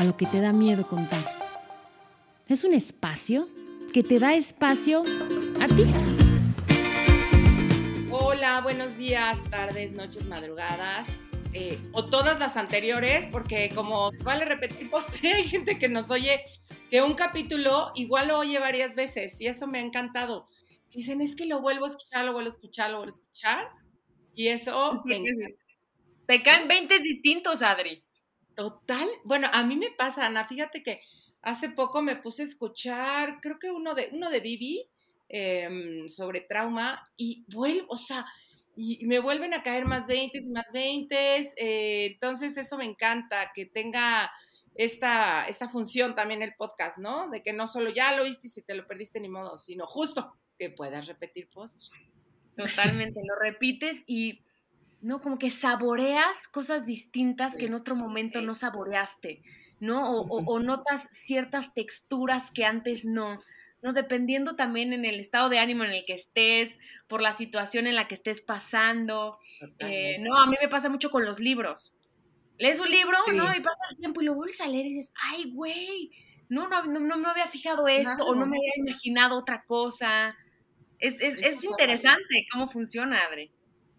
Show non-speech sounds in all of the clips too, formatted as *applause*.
A lo que te da miedo contar. Es un espacio que te da espacio a ti. Hola, buenos días, tardes, noches, madrugadas. eh, o todas las anteriores, porque como vale repetir postre, *laughs* hay gente que nos oye que un capítulo igual lo oye varias veces y eso me ha encantado. Dicen, es que lo vuelvo a escuchar, lo vuelvo a escuchar, lo vuelvo a escuchar. Y eso *laughs* me encanta. Te caen 20 distintos, Adri. Total. Bueno, a mí me pasa, Ana, fíjate que hace poco me puse a escuchar, creo que uno de, uno de Vivi em, sobre trauma y vuelvo, o sea, y me vuelven a caer más 20 y más 20. entonces eso me encanta, que tenga esta, esta función también el podcast, ¿no? De que no solo ya lo oíste y si te lo perdiste ni modo, sino justo que puedas repetir postre. Totalmente, lo repites y no como que saboreas cosas distintas que en otro momento no saboreaste, ¿no? O, o- o notas ciertas texturas que antes no, ¿no? Dependiendo también en el estado de ánimo en el que estés, por la situación en la que estés pasando. Eh, no, a mí me pasa mucho con los libros. Lees un libro, Sí. ¿no? Y pasa el tiempo y lo vuelves a leer y dices, ay, güey, no, no, no, no me había fijado esto o no me había imaginado otra cosa. Es, es es interesante cómo funciona, Adri.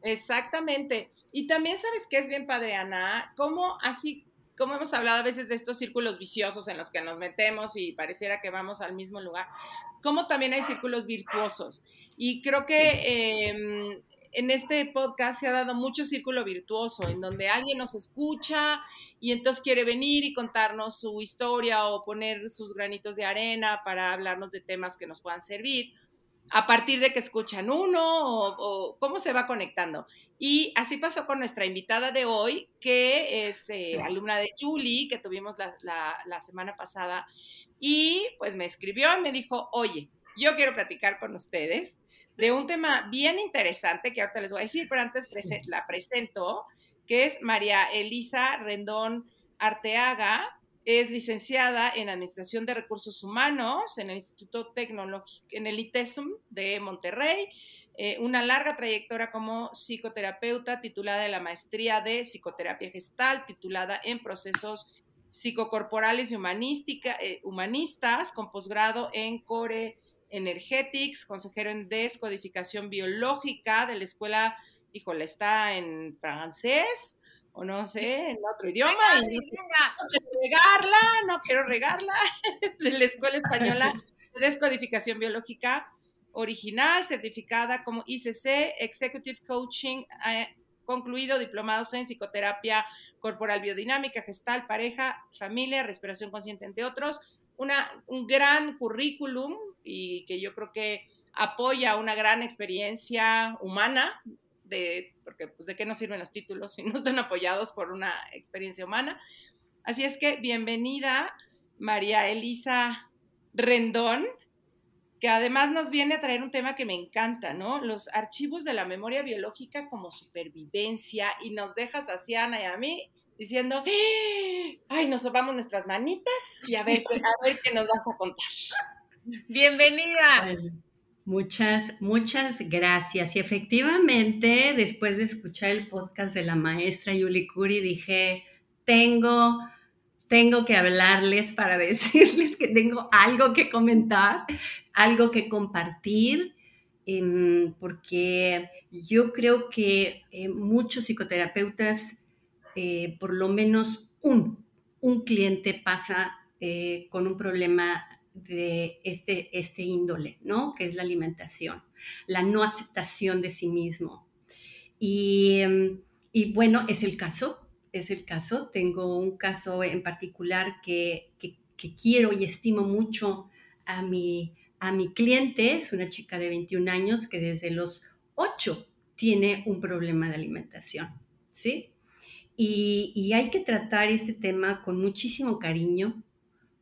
Exactamente. Y también sabes que es bien padre, Ana, como así, como hemos hablado a veces de estos círculos viciosos en los que nos metemos y pareciera que vamos al mismo lugar, como también hay círculos virtuosos. Y creo que eh, en este podcast se ha dado mucho círculo virtuoso, en donde alguien nos escucha y entonces quiere venir y contarnos su historia o poner sus granitos de arena para hablarnos de temas que nos puedan servir a partir de que escuchan uno o, o cómo se va conectando. Y así pasó con nuestra invitada de hoy, que es eh, alumna de Julie, que tuvimos la, la, la, semana pasada, y pues me escribió y me dijo, oye, yo quiero platicar con ustedes de un tema bien interesante que ahorita les voy a decir, pero antes prese la presento, que es María Elisa Rendón Arteaga, es licenciada en Administración de Recursos Humanos en el Instituto Tecnológico, en el ITESUM de Monterrey, eh, una larga trayectoria como psicoterapeuta, titulada en la maestría de psicoterapia gestal, titulada en procesos psicocorporales y eh, humanistas, con posgrado en Core Energetics, consejero en descodificación biológica de la escuela, híjole, está en francés, o no sé, en otro idioma. Venga, y no quiero regarla, no quiero regarla, *laughs* de la Escuela Española de Descodificación Biológica original, certificada como ICC, Executive Coaching, eh, concluido diplomados en psicoterapia corporal biodinámica, gestal, pareja, familia, respiración consciente, entre otros. Una, un gran currículum y que yo creo que apoya una gran experiencia humana de, porque pues de qué nos sirven los títulos si no están apoyados por una experiencia humana. Así es que bienvenida María Elisa Rendón, que además nos viene a traer un tema que me encanta, ¿no? Los archivos de la memoria biológica como supervivencia y nos dejas así a Ana y a mí diciendo, ay, nos sobamos nuestras manitas y a ver, a ver qué nos vas a contar. Bienvenida. Bueno, muchas, muchas gracias. Y efectivamente, después de escuchar el podcast de la maestra Yuli Curi, dije, tengo, tengo que hablarles para *laughs* decirles que tengo algo que comentar, algo que compartir, eh, porque yo creo que eh, muchos psicoterapeutas, eh, por lo menos un, un cliente pasa eh, con un problema de este, este índole, ¿no? Que es la alimentación, la no aceptación de sí mismo. Y, y bueno, es el caso, es el caso. Tengo un caso en particular que, que, quiero y estimo mucho a mi, a mi cliente, es una chica de 21 años que desde los 8 tiene un problema de alimentación, ¿sí? y, hay que tratar este tema con muchísimo cariño,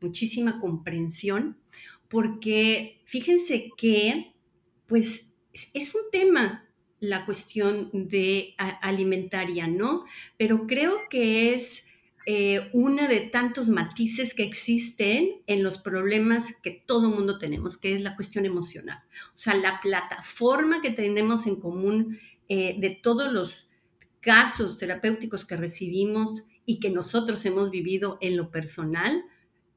muchísima comprensión, porque fíjense que, pues, es un tema la cuestión de alimentaria, ¿no? Pero creo que es eh, uno de tantos matices que existen en los problemas que todo mundo tenemos, que es la cuestión emocional. O sea, la plataforma que tenemos en común eh, de todos los casos terapéuticos que recibimos y que nosotros hemos vivido en lo personal,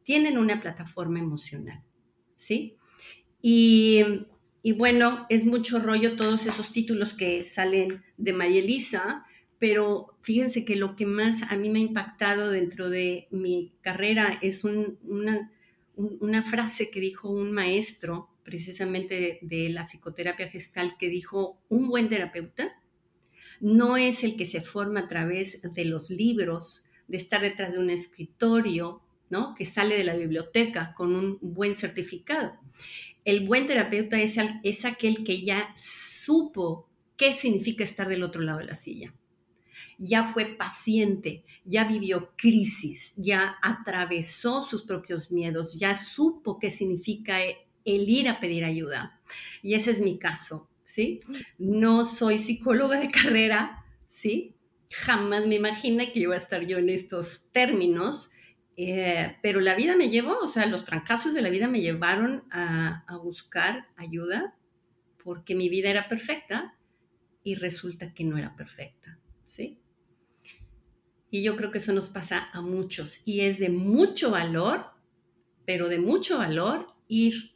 tienen una plataforma emocional, ¿sí? Y, y bueno, es mucho rollo todos esos títulos que salen de María Elisa, pero fíjense que lo que más a mí me ha impactado dentro de mi carrera es una, una, frase que dijo un maestro precisamente de, la psicoterapia gestal que dijo, un buen terapeuta no es el que se forma a través de los libros, de estar detrás de un escritorio, ¿no? que sale de la biblioteca con un buen certificado. El buen terapeuta es, es aquel que ya supo qué significa estar del otro lado de la silla ya fue paciente, ya vivió crisis, ya atravesó sus propios miedos, ya supo qué significa el ir a pedir ayuda. Y ese es mi caso, ¿sí? No soy psicóloga de carrera, ¿sí? Jamás me imaginé que iba a estar yo en estos términos, eh, pero la vida me llevó, o sea, los trancazos de la vida me llevaron a, a buscar ayuda porque mi vida era perfecta y resulta que no era perfecta, ¿sí? Y yo creo que eso nos pasa a muchos y es de mucho valor, pero de mucho valor ir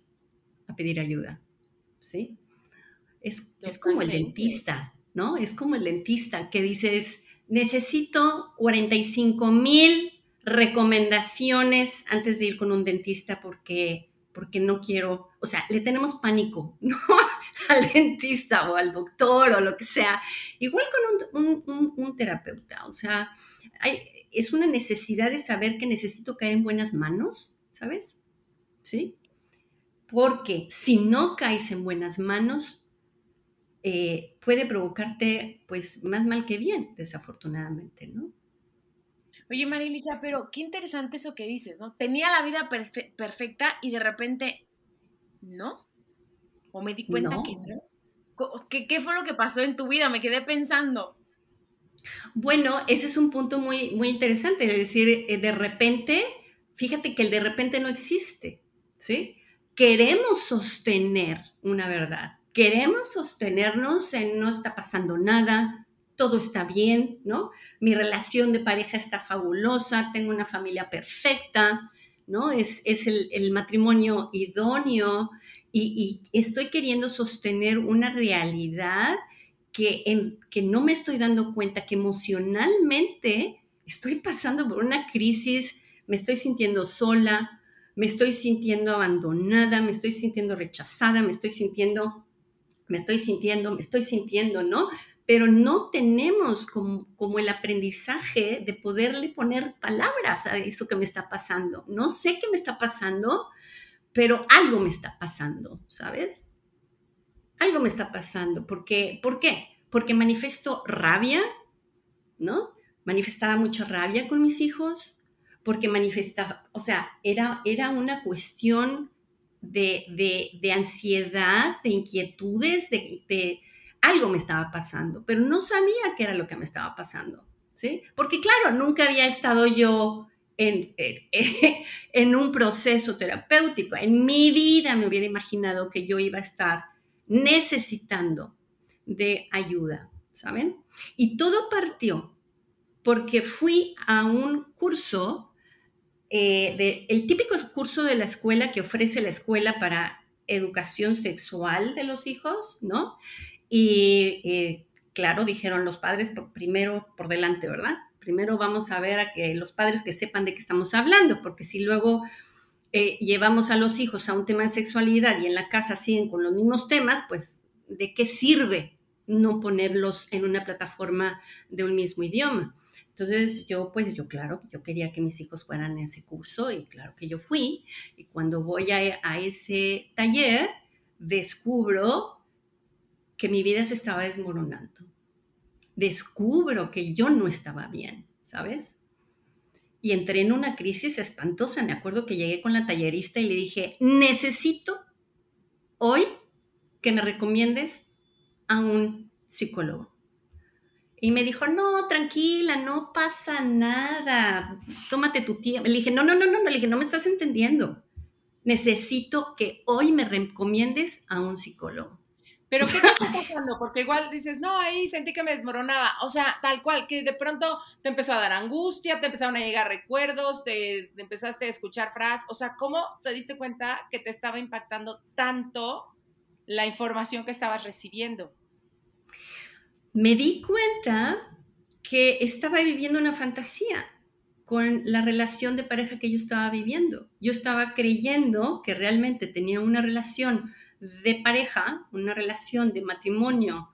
a pedir ayuda, ¿sí? Es, es como el dentista, ¿no? Es como el dentista que dices, necesito 45 mil recomendaciones antes de ir con un dentista porque, porque no quiero, o sea, le tenemos pánico, *laughs* ¿no? al dentista o al doctor o lo que sea. Igual con un, un, un terapeuta, o sea, es una necesidad de saber que necesito caer en buenas manos, ¿sabes? ¿Sí? Porque si no caes en buenas manos, eh, puede provocarte pues más mal que bien, desafortunadamente, ¿no? Oye, María Elisa, pero qué interesante eso que dices, ¿no? Tenía la vida perfecta y de repente, ¿no? O me di cuenta que no. ¿Qué, ¿Qué fue lo que pasó en tu vida? Me quedé pensando. Bueno, ese es un punto muy, muy interesante, es decir, eh, de repente, fíjate que el de repente no existe, ¿sí? Queremos sostener una verdad, queremos sostenernos en no está pasando nada, todo está bien, ¿no? Mi relación de pareja está fabulosa, tengo una familia perfecta, ¿no? Es, es el, matrimonio idóneo y, y estoy queriendo sostener una realidad que, en, que no me estoy dando cuenta que emocionalmente estoy pasando por una crisis, me estoy sintiendo sola, me estoy sintiendo abandonada, me estoy sintiendo rechazada, me estoy sintiendo, me estoy sintiendo, me estoy sintiendo, ¿no? Pero no tenemos como, como el aprendizaje de poderle poner palabras a eso que me está pasando. No sé qué me está pasando, pero algo me está pasando, ¿sabes? algo me está pasando. ¿Por qué? ¿Por qué? Porque manifiesto rabia, ¿no? Manifestaba mucha rabia con mis hijos, porque manifestaba, o sea, era, era una cuestión de, de, ansiedad, de inquietudes, de, de, algo me estaba pasando, pero no sabía qué era lo que me estaba pasando, ¿sí? Porque claro, nunca había estado yo en, *laughs* en, un proceso terapéutico. En mi vida me hubiera imaginado que yo iba a estar necesitando de ayuda, ¿saben? Y todo partió porque fui a un curso, eh, de, el típico curso de la escuela que ofrece la escuela para educación sexual de los hijos, ¿no? Y eh, claro, dijeron los padres primero por delante, ¿verdad? Primero vamos a ver a que los padres que sepan de qué estamos hablando, porque si luego eh, llevamos a los hijos a un tema de sexualidad y en la casa siguen con los mismos temas, pues ¿de qué sirve no ponerlos en una plataforma de un mismo idioma? Entonces yo, pues yo, claro, yo quería que mis hijos fueran a ese curso y claro que yo fui. Y cuando voy a, a ese taller, descubro que mi vida se estaba desmoronando. Descubro que yo no estaba bien, ¿sabes? Y entré en una crisis espantosa. Me acuerdo que llegué con la tallerista y le dije, necesito hoy que me recomiendes a un psicólogo. Y me dijo, no, tranquila, no pasa nada, tómate tu tiempo. Le dije, no, no, no, no, le dije, no me estás entendiendo. Necesito que hoy me recomiendes a un psicólogo. Pero ¿qué te está pasando? Porque igual dices, no, ahí sentí que me desmoronaba. O sea, tal cual, que de pronto te empezó a dar angustia, te empezaron a llegar recuerdos, te, te empezaste a escuchar frases. O sea, ¿cómo te diste cuenta que te estaba impactando tanto la información que estabas recibiendo? Me di cuenta que estaba viviendo una fantasía con la relación de pareja que yo estaba viviendo. Yo estaba creyendo que realmente tenía una relación de pareja, una relación de matrimonio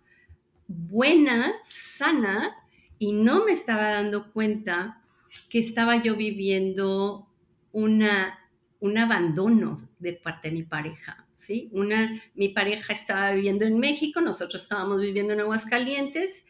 buena, sana, y no me estaba dando cuenta que estaba yo viviendo una, un abandono de parte de mi pareja, ¿sí? Una, mi pareja estaba viviendo en México, nosotros estábamos viviendo en Aguascalientes,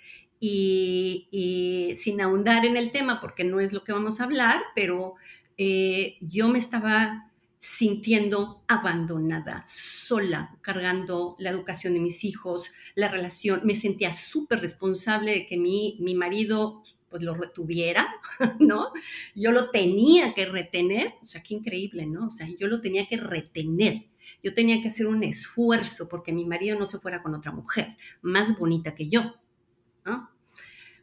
y, y sin ahondar en el tema, porque no es lo que vamos a hablar, pero eh, yo me estaba sintiendo abandonada, sola, cargando la educación de mis hijos, la relación. Me sentía súper responsable de que mi, mi marido pues lo retuviera, *laughs* ¿no? Yo lo tenía que retener, o sea, qué increíble, ¿no? O sea, yo lo tenía que retener. Yo tenía que hacer un esfuerzo porque mi marido no se fuera con otra mujer más bonita que yo, ¿no?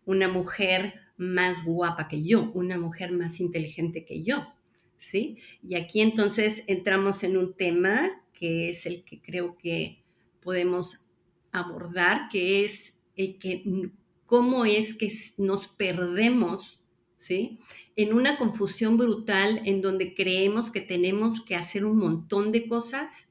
Una mujer más guapa que yo, una mujer más inteligente que yo, ¿sí? Y aquí entonces entramos en un tema que es el que creo que podemos abordar, que es el que cómo es que nos perdemos, ¿sí? En una confusión brutal en donde creemos que tenemos que hacer un montón de cosas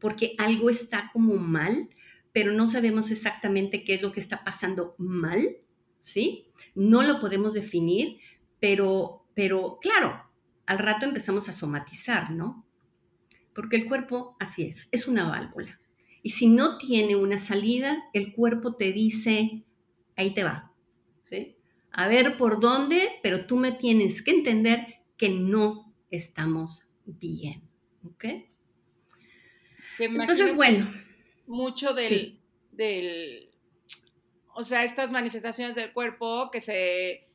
porque algo está como mal, pero no sabemos exactamente qué es lo que está pasando mal, ¿sí? No lo podemos definir, pero, pero claro, al rato empezamos a somatizar, ¿no? Porque el cuerpo, así es, es una válvula. Y si no tiene una salida, el cuerpo te dice, ahí te va, ¿sí? A ver por dónde, pero tú me tienes que entender que no estamos bien, ¿ok? Entonces, bueno. Mucho del, del, o sea, estas manifestaciones del cuerpo que se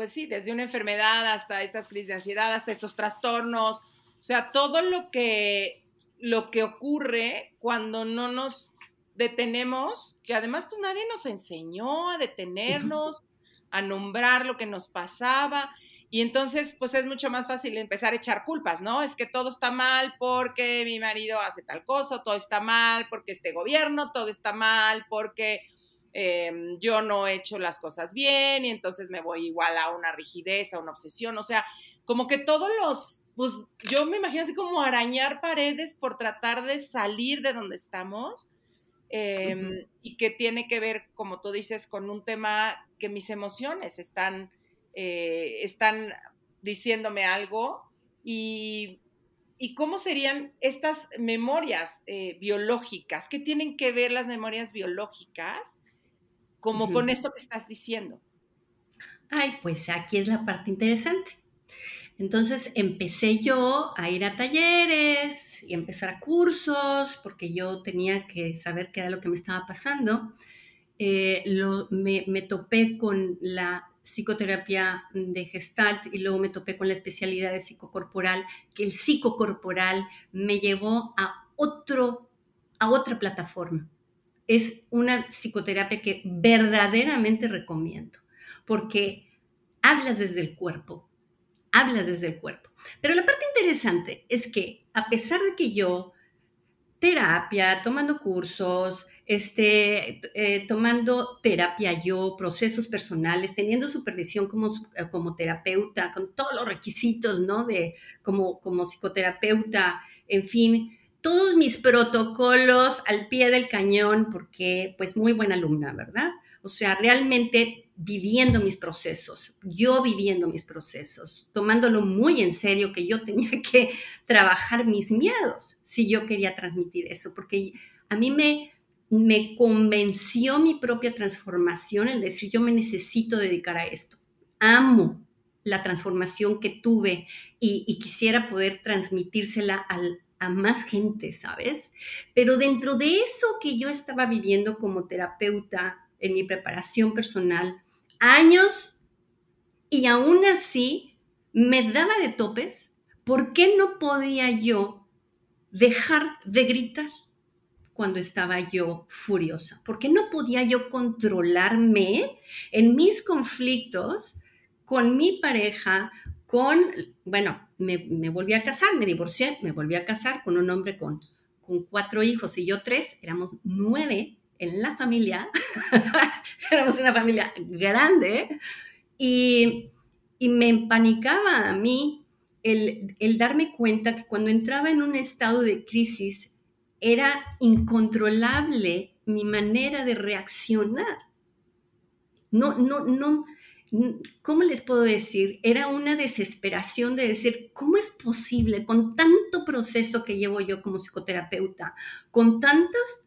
pues sí, desde una enfermedad hasta estas crisis de ansiedad, hasta esos trastornos, o sea, todo lo que, lo que ocurre cuando no nos detenemos, que además pues nadie nos enseñó a detenernos, a nombrar lo que nos pasaba. Y entonces, pues es mucho más fácil empezar a echar culpas, ¿no? Es que todo está mal porque mi marido hace tal cosa, todo está mal porque este gobierno, todo está mal porque Em, yo no he hecho las cosas bien y entonces me voy igual a una rigidez, a una obsesión, o sea, como que todos los, pues yo me imagino así como arañar paredes por tratar de salir de donde estamos em, y que tiene que ver, como tú dices, con un tema que mis emociones están, eh, están diciéndome algo y, y cómo serían estas memorias eh, biológicas, qué tienen que ver las memorias biológicas como con esto que estás diciendo. Ay, pues aquí es la parte interesante. Entonces empecé yo a ir a talleres y empezar a cursos porque yo tenía que saber qué era lo que me estaba pasando. Eh, me, me, topé con la psicoterapia de Gestalt y luego me topé con la especialidad de psicocorporal, que el psicocorporal me llevó a, otro, a otra plataforma es una psicoterapia que verdaderamente recomiendo, porque hablas desde el cuerpo, hablas desde el cuerpo. Pero la parte interesante es que a pesar de que yo, terapia, tomando cursos, este, eh, tomando terapia yo, procesos personales, teniendo supervisión como, eh, como terapeuta, con todos los requisitos, ¿no? De como, como psicoterapeuta, en fin, todos mis protocolos al pie del cañón, porque pues muy buena alumna, ¿verdad? O sea, realmente viviendo mis procesos, yo viviendo mis procesos, tomándolo muy en serio que yo tenía que trabajar mis miedos si yo quería transmitir eso, porque a mí me, me convenció mi propia transformación el decir yo me necesito dedicar a esto. amo la transformación que tuve y, quisiera poder transmitírsela a más gente, ¿sabes? Pero dentro de eso que yo estaba viviendo como terapeuta en mi preparación personal, años y aún así me daba de topes, ¿por qué no podía yo dejar de gritar cuando estaba yo furiosa? ¿Por qué no podía yo controlarme en mis conflictos con mi pareja, con, bueno, me, volví a casar, me divorcié, me volví a casar con un hombre con, con cuatro hijos y yo tres, éramos nueve en la familia, *laughs* éramos una familia grande y, me empanicaba a mí el, el darme cuenta que cuando entraba en un estado de crisis era incontrolable mi manera de reaccionar. No, no, no, ¿cómo les puedo decir? Era una desesperación de decir, ¿cómo es posible con tanto proceso que llevo yo como psicoterapeuta, con tantos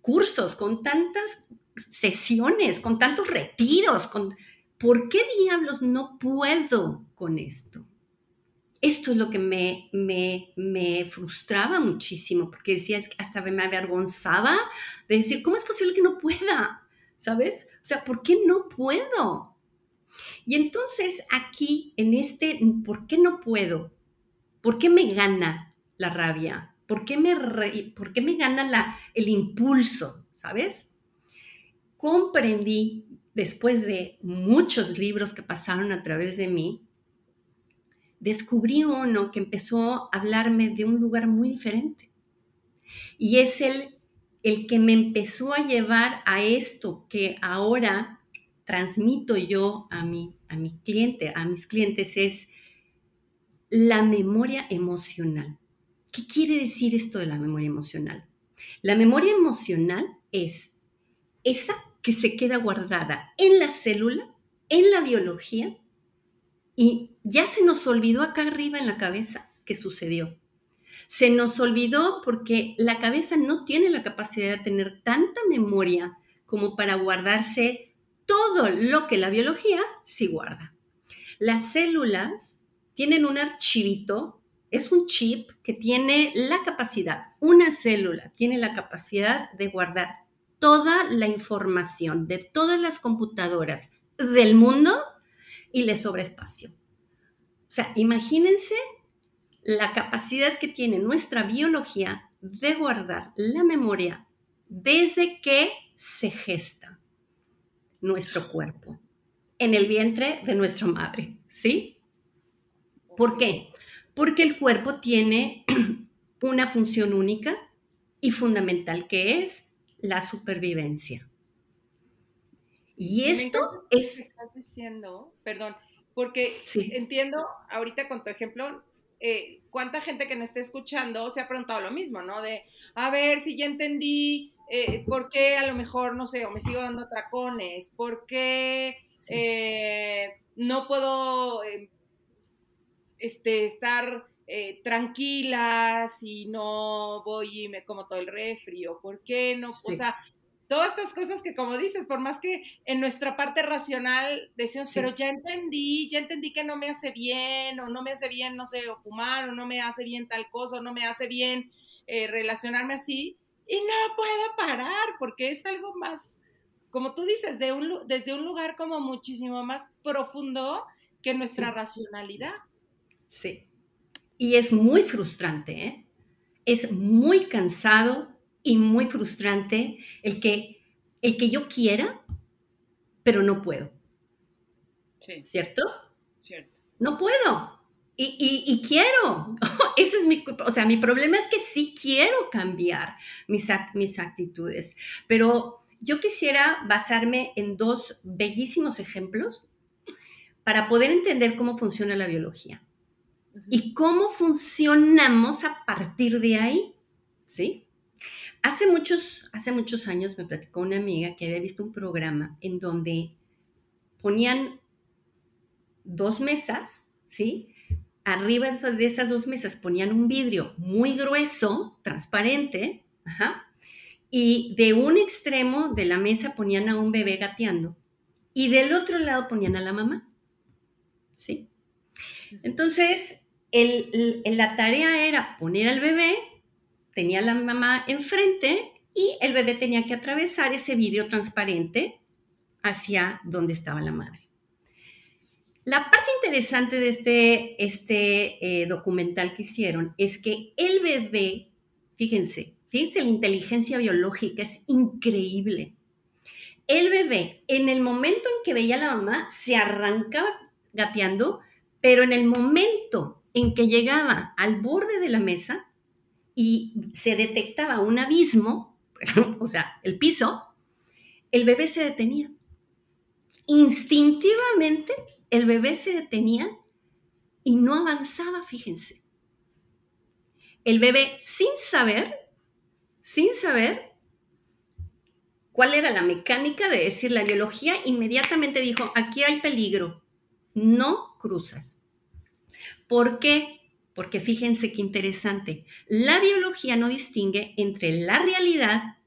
cursos, con tantas sesiones, con tantos retiros, con... ¿por qué diablos no puedo con esto? Esto es lo que me, me, me frustraba muchísimo, porque decía, que hasta me avergonzaba de decir, ¿cómo es posible que no pueda? ¿Sabes? O sea, ¿por qué no puedo? Y entonces aquí, en este, ¿por qué no puedo? ¿Por qué me gana la rabia? ¿Por qué me, por qué me gana la, el impulso? ¿Sabes? Comprendí, después de muchos libros que pasaron a través de mí, descubrí uno que empezó a hablarme de un lugar muy diferente. Y es el, el que me empezó a llevar a esto que ahora transmito yo a mi, a mi cliente, a mis clientes, es la memoria emocional. ¿Qué quiere decir esto de la memoria emocional? La memoria emocional es esa que se queda guardada en la célula, en la biología, y ya se nos olvidó acá arriba en la cabeza qué sucedió. Se nos olvidó porque la cabeza no tiene la capacidad de tener tanta memoria como para guardarse todo lo que la biología sí guarda. Las células tienen un archivito, es un chip que tiene la capacidad, una célula tiene la capacidad de guardar toda la información de todas las computadoras del mundo y le sobra espacio. O sea, imagínense la capacidad que tiene nuestra biología de guardar la memoria desde que se gesta nuestro cuerpo, en el vientre de nuestra madre, ¿sí? ¿Por qué? Porque el cuerpo tiene *clears throat* una función única y fundamental que es la supervivencia. Y esto es... estás diciendo, perdón, porque entiendo ahorita con tu ejemplo, eh, cuánta gente que no esté escuchando se ha preguntado lo mismo, ¿no? De, a ver, si ya entendí eh, ¿por qué a lo mejor, no sé, o me sigo dando atracones? ¿Por qué eh, no puedo eh, este, estar tranquila si no voy y me como todo el refri? por qué no? O sea, todas estas cosas que como dices, por más que en nuestra parte racional decimos, pero ya entendí, ya entendí que no me hace bien, o no me hace bien, no sé, o fumar, o no me hace bien tal cosa, o no me hace bien relacionarme así, y no puedo parar porque es algo más, como tú dices, de un, desde un lugar como muchísimo más profundo que nuestra racionalidad. Sí. Y es muy frustrante, ¿eh? Es muy cansado y muy frustrante el que, el que yo quiera, pero no puedo. Sí. ¿Cierto? Cierto. No puedo. Y, quiero, *laughs* ese es mi, o sea, mi problema es que sí quiero cambiar mis, mis actitudes, pero yo quisiera basarme en dos bellísimos ejemplos para poder entender cómo funciona la biología y cómo funcionamos a partir de ahí, ¿sí? Hace muchos, hace muchos años me platicó una amiga que había visto un programa en donde ponían dos mesas, ¿sí? Arriba de esas dos mesas ponían un vidrio muy grueso, transparente, y de un extremo de la mesa ponían a un bebé gateando y del otro lado ponían a la mamá. ¿sí? Entonces, la tarea era poner al bebé, tenía la mamá enfrente y el bebé tenía que atravesar ese vidrio transparente hacia donde estaba la madre. La parte interesante de este, este eh, documental que hicieron es que el bebé, fíjense, fíjense, la inteligencia biológica es increíble. El bebé, en el momento en que veía a la mamá, se arrancaba gateando, pero en el momento en que llegaba al borde de la mesa y se detectaba un abismo, *laughs* o sea, el piso, el bebé se detenía. Instintivamente el bebé se detenía y no avanzaba, fíjense. El bebé sin saber, sin saber cuál era la mecánica de decir la biología, inmediatamente dijo, aquí hay peligro, no cruzas. ¿Por qué? Porque fíjense qué interesante, la biología no distingue entre la realidad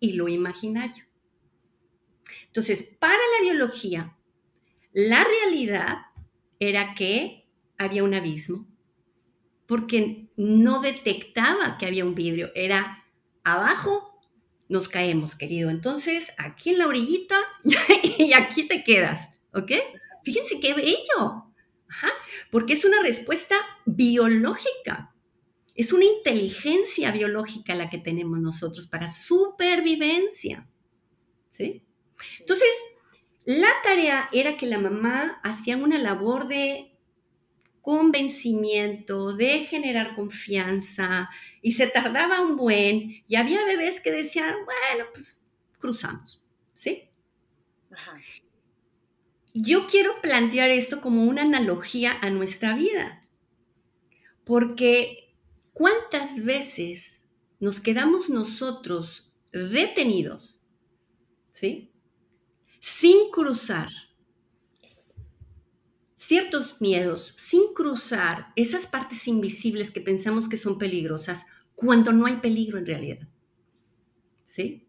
y lo imaginario. Entonces, para la biología, la realidad era que había un abismo, porque no detectaba que había un vidrio, era abajo, nos caemos, querido. Entonces, aquí en la orillita *laughs* y aquí te quedas, ¿ok? Fíjense qué bello, porque es una respuesta biológica. Es una inteligencia biológica la que tenemos nosotros para supervivencia. ¿Sí? Entonces, la tarea era que la mamá hacía una labor de convencimiento, de generar confianza, y se tardaba un buen, y había bebés que decían, bueno, pues cruzamos, ¿sí? Yo quiero plantear esto como una analogía a nuestra vida, porque ¿cuántas veces nos quedamos nosotros detenidos, ¿sí? Sin cruzar ciertos miedos, sin cruzar esas partes invisibles que pensamos que son peligrosas, cuando no hay peligro en realidad. ¿Sí?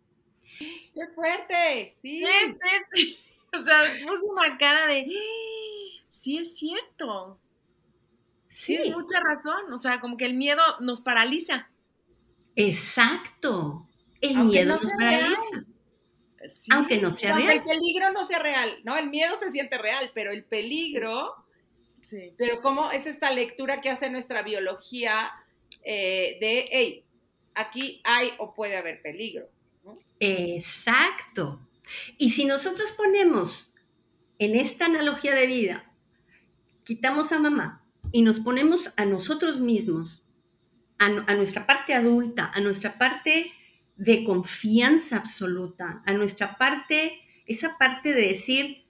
¡Qué fuerte! Sí, sí, sí. *laughs* O sea, puso una cara de, sí es cierto. Sí. Tienes mucha razón. O sea, como que el miedo nos paraliza. Exacto. El miedo nos paraliza. Aunque no sea real. El peligro no sea real, ¿no? El miedo se siente real, pero el peligro, sí. pero cómo es esta lectura que hace nuestra biología eh, de, hey, aquí hay o puede haber peligro. Exacto. Y si nosotros ponemos en esta analogía de vida, quitamos a mamá y nos ponemos a nosotros mismos, a nuestra parte adulta, a nuestra parte de confianza absoluta, a nuestra parte, esa parte de decir,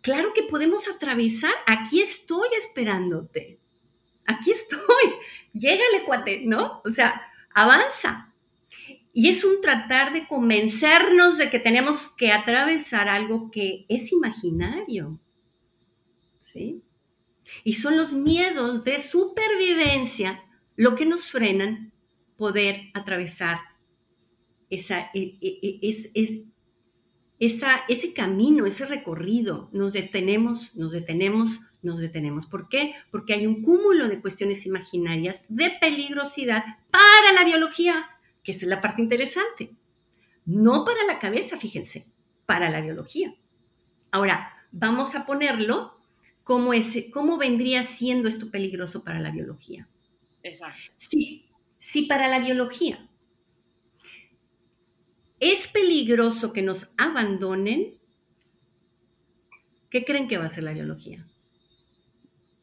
claro que podemos atravesar, aquí estoy esperándote, aquí estoy, *laughs* llégale, cuate, ¿no? O sea, avanza. Y es un tratar de convencernos de que tenemos que atravesar algo que es imaginario, ¿sí? Y son los miedos de supervivencia lo que nos frenan poder atravesar esa, e, e, e, es, es, esa, ese camino, ese recorrido, nos detenemos, nos detenemos, nos detenemos. ¿Por qué? Porque hay un cúmulo de cuestiones imaginarias de peligrosidad para la biología, que es la parte interesante. No para la cabeza, fíjense, para la biología. Ahora, vamos a ponerlo como ese, cómo vendría siendo esto peligroso para la biología. Exacto. Sí, sí para la biología es peligroso que nos abandonen, ¿qué creen que va a ser la biología?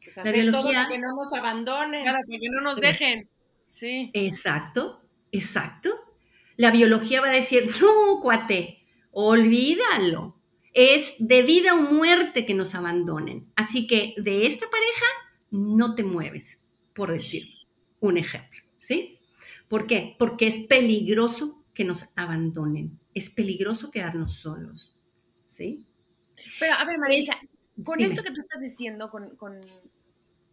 Pues la biología que no nos abandonen, para que no nos dejen. Sí. Exacto, exacto. La biología va a decir, no, cuate, olvídalo. Es de vida o muerte que nos abandonen. Así que de esta pareja no te mueves, por decir un ejemplo, ¿sí? ¿Por qué? Porque es peligroso que nos abandonen. Es peligroso quedarnos solos, ¿sí? Pero, a ver, Marisa, con esto que tú estás diciendo, con,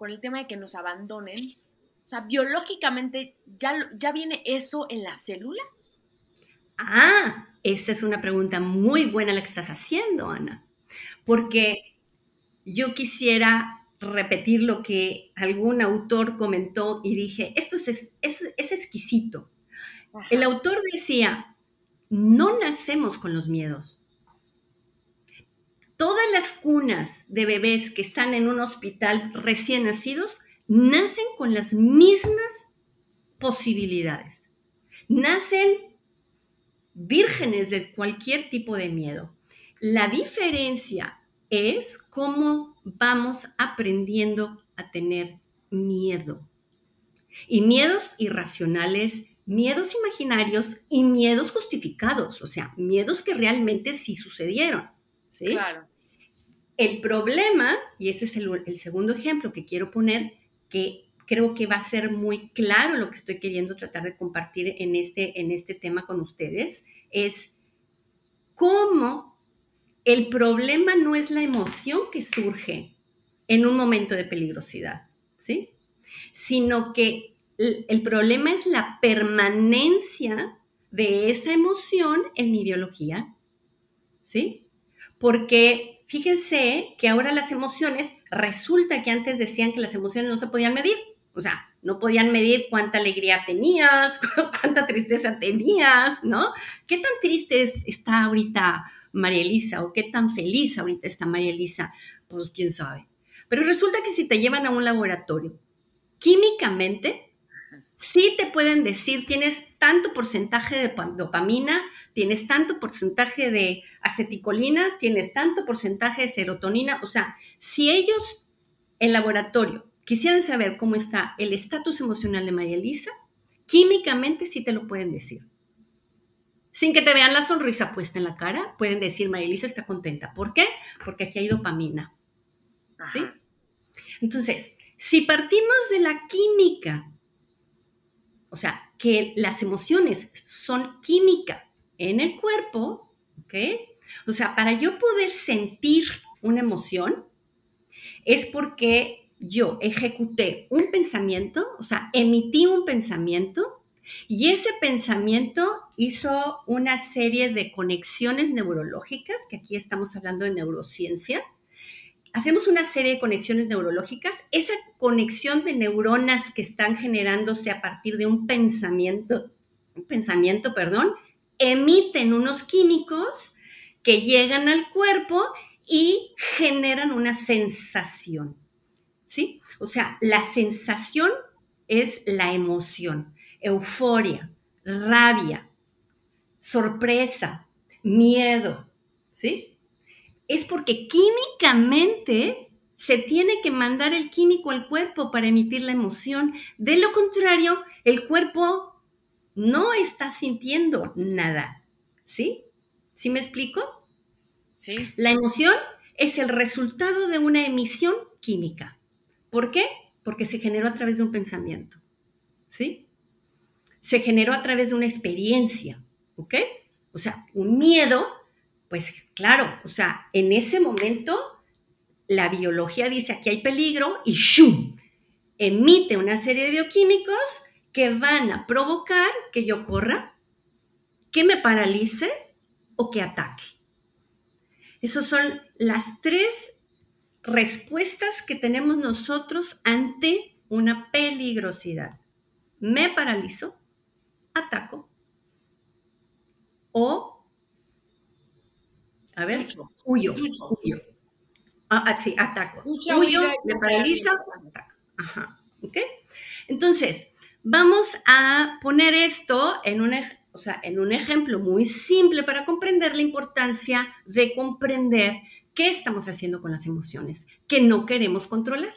el tema de que nos abandonen, o sea, biológicamente, ¿ya, ¿ya viene eso en la célula? Ah, esta es una pregunta muy buena la que estás haciendo, Ana, porque yo quisiera repetir lo que algún autor comentó y dije, esto es, es exquisito. El autor decía, no nacemos con los miedos. Todas las cunas de bebés que están en un hospital recién nacidos nacen con las mismas posibilidades. Nacen vírgenes de cualquier tipo de miedo. La diferencia es cómo vamos aprendiendo a tener miedo. Y miedos irracionales, miedos imaginarios y miedos justificados, o sea, miedos que realmente sí sucedieron. ¿sí? Claro. El problema, y ese es el, el segundo ejemplo que quiero poner, que creo que va a ser muy claro lo que estoy queriendo tratar de compartir en este, en este tema con ustedes, es cómo el problema no es la emoción que surge en un momento de peligrosidad, ¿sí? Sino que el problema es la permanencia de esa emoción en mi biología, ¿sí? Porque fíjense que ahora las emociones, resulta que antes decían que las emociones no se podían medir, o sea, no podían medir cuánta alegría tenías, *laughs* cuánta tristeza tenías, ¿no? ¿Qué tan triste está ahorita María Elisa o qué tan feliz ahorita está María Elisa, pues quién sabe. Pero resulta que si te llevan a un laboratorio, químicamente, sí te pueden decir, tienes tanto porcentaje de dopamina, tienes tanto porcentaje de aceticolina, tienes tanto porcentaje de serotonina, o sea, si ellos, el laboratorio, quisieran saber cómo está el estatus emocional de María Elisa, químicamente sí te lo pueden decir sin que te vean la sonrisa puesta en la cara, pueden decir, Marilisa está contenta. ¿Por qué? Porque aquí hay dopamina. ¿Sí? Entonces, si partimos de la química, o sea, que las emociones son química en el cuerpo, ¿ok? O sea, para yo poder sentir una emoción, es porque yo ejecuté un pensamiento, o sea, emití un pensamiento y ese pensamiento hizo una serie de conexiones neurológicas, que aquí estamos hablando de neurociencia. Hacemos una serie de conexiones neurológicas. Esa conexión de neuronas que están generándose a partir de un pensamiento, un pensamiento, perdón, emiten unos químicos que llegan al cuerpo y generan una sensación. ¿Sí? O sea, la sensación es la emoción euforia, rabia, sorpresa, miedo, ¿sí? Es porque químicamente se tiene que mandar el químico al cuerpo para emitir la emoción. De lo contrario, el cuerpo no está sintiendo nada, ¿sí? ¿Sí me explico? Sí. La emoción es el resultado de una emisión química. ¿Por qué? Porque se generó a través de un pensamiento, ¿sí? se generó a través de una experiencia, ¿ok? O sea, un miedo, pues claro, o sea, en ese momento la biología dice aquí hay peligro y ¡shum! emite una serie de bioquímicos que van a provocar que yo corra, que me paralice o que ataque. Esas son las tres respuestas que tenemos nosotros ante una peligrosidad. Me paralizo, ataco. O, a ver, huyo, huyo. Ah, ah, sí, ataco. huyo, me paraliza, ataco. Ajá, ¿ok? Entonces, vamos a poner esto en un, o sea, en un ejemplo muy simple para comprender la importancia de comprender qué estamos haciendo con las emociones que no queremos controlar.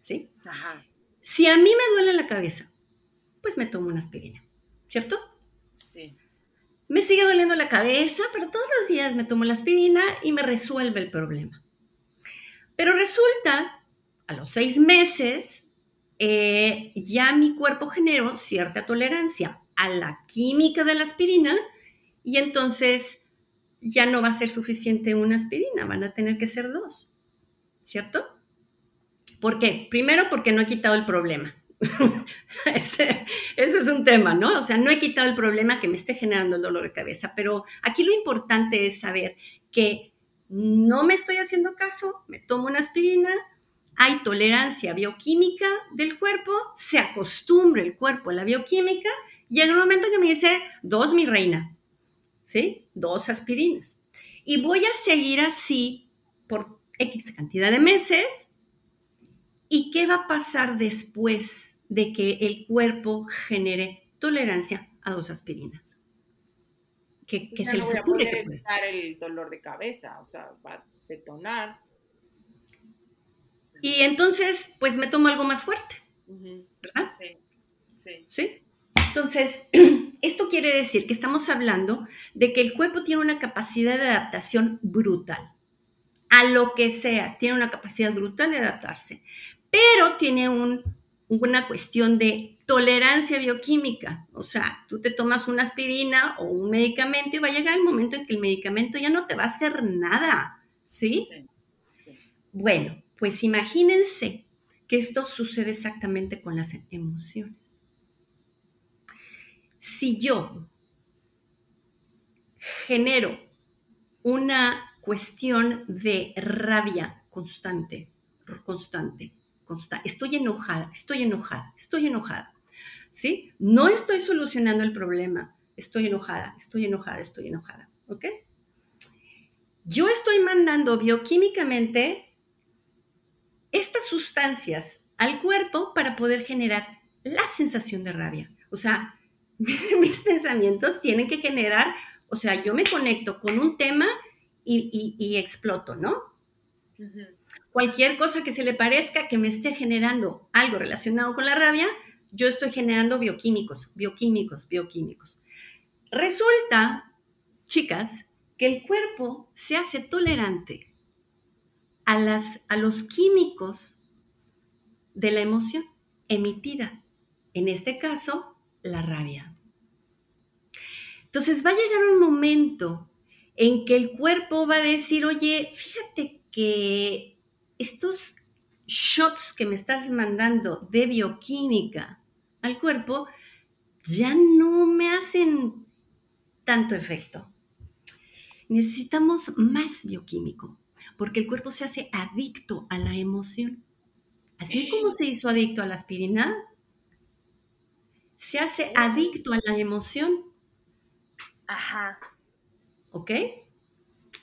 ¿Sí? Ajá. Si a mí me duele la cabeza, pues me tomo una aspirina. ¿cierto? Sí. Me sigue doliendo la cabeza, pero todos los días me tomo la aspirina y me resuelve el problema. Pero resulta, a los seis meses, eh, ya mi cuerpo generó cierta tolerancia a la química de la aspirina y entonces ya no va a ser suficiente una aspirina, van a tener que ser dos, ¿cierto? ¿Por qué? Primero porque no he quitado el problema. *laughs* ese, es un tema, ¿no? O sea, no he quitado el problema que me esté generando el dolor de cabeza, pero aquí lo importante es saber que no me estoy haciendo caso, me tomo una aspirina, hay tolerancia bioquímica del cuerpo, se acostumbra el cuerpo a la bioquímica, llega un momento que me dice, dos, mi reina, ¿sí? Dos aspirinas. Y voy a seguir así por X cantidad de meses. ¿Y qué va a pasar después de que el cuerpo genere tolerancia a dos aspirinas? ¿Qué, se les ocurre? A evitar el dolor de cabeza, o sea, va a detonar. Y entonces, pues me tomo algo más fuerte, ¿verdad? Sí, sí. ¿Sí? Entonces, *clears throat* esto quiere decir que estamos hablando de que el cuerpo tiene una capacidad de adaptación brutal. A lo que sea, tiene una capacidad brutal de adaptarse, pero tiene una cuestión de tolerancia bioquímica. O sea, tú te tomas una aspirina o un medicamento y va a llegar el momento en que el medicamento ya no te va a hacer nada. ¿Sí? sí. Bueno, pues imagínense que esto sucede exactamente con las emociones si yo genero una cuestión de rabia constante, constante, estoy enojada, estoy enojada, estoy enojada, ¿sí? No estoy solucionando el problema, estoy enojada, estoy enojada, estoy enojada, ¿ok? Yo estoy mandando bioquímicamente estas sustancias al cuerpo para poder generar la sensación de rabia. O sea, *laughs* mis pensamientos tienen que generar, o sea, yo me conecto con un tema y, exploto, ¿no? Cualquier cosa que se le parezca que me esté generando algo relacionado con la rabia, yo estoy generando bioquímicos, bioquímicos, bioquímicos. Resulta, chicas, que el cuerpo se hace tolerante a, los químicos de la emoción emitida. En este caso, la rabia. Entonces va a llegar un momento en que el cuerpo va a decir, oye, fíjate que estos shots que me estás mandando de bioquímica al cuerpo ya no me hacen tanto efecto. Necesitamos más bioquímico, porque el cuerpo se hace adicto a la emoción. Así como se hizo adicto a la aspirina, se hace adicto a la emoción. Ajá. ¿Ok?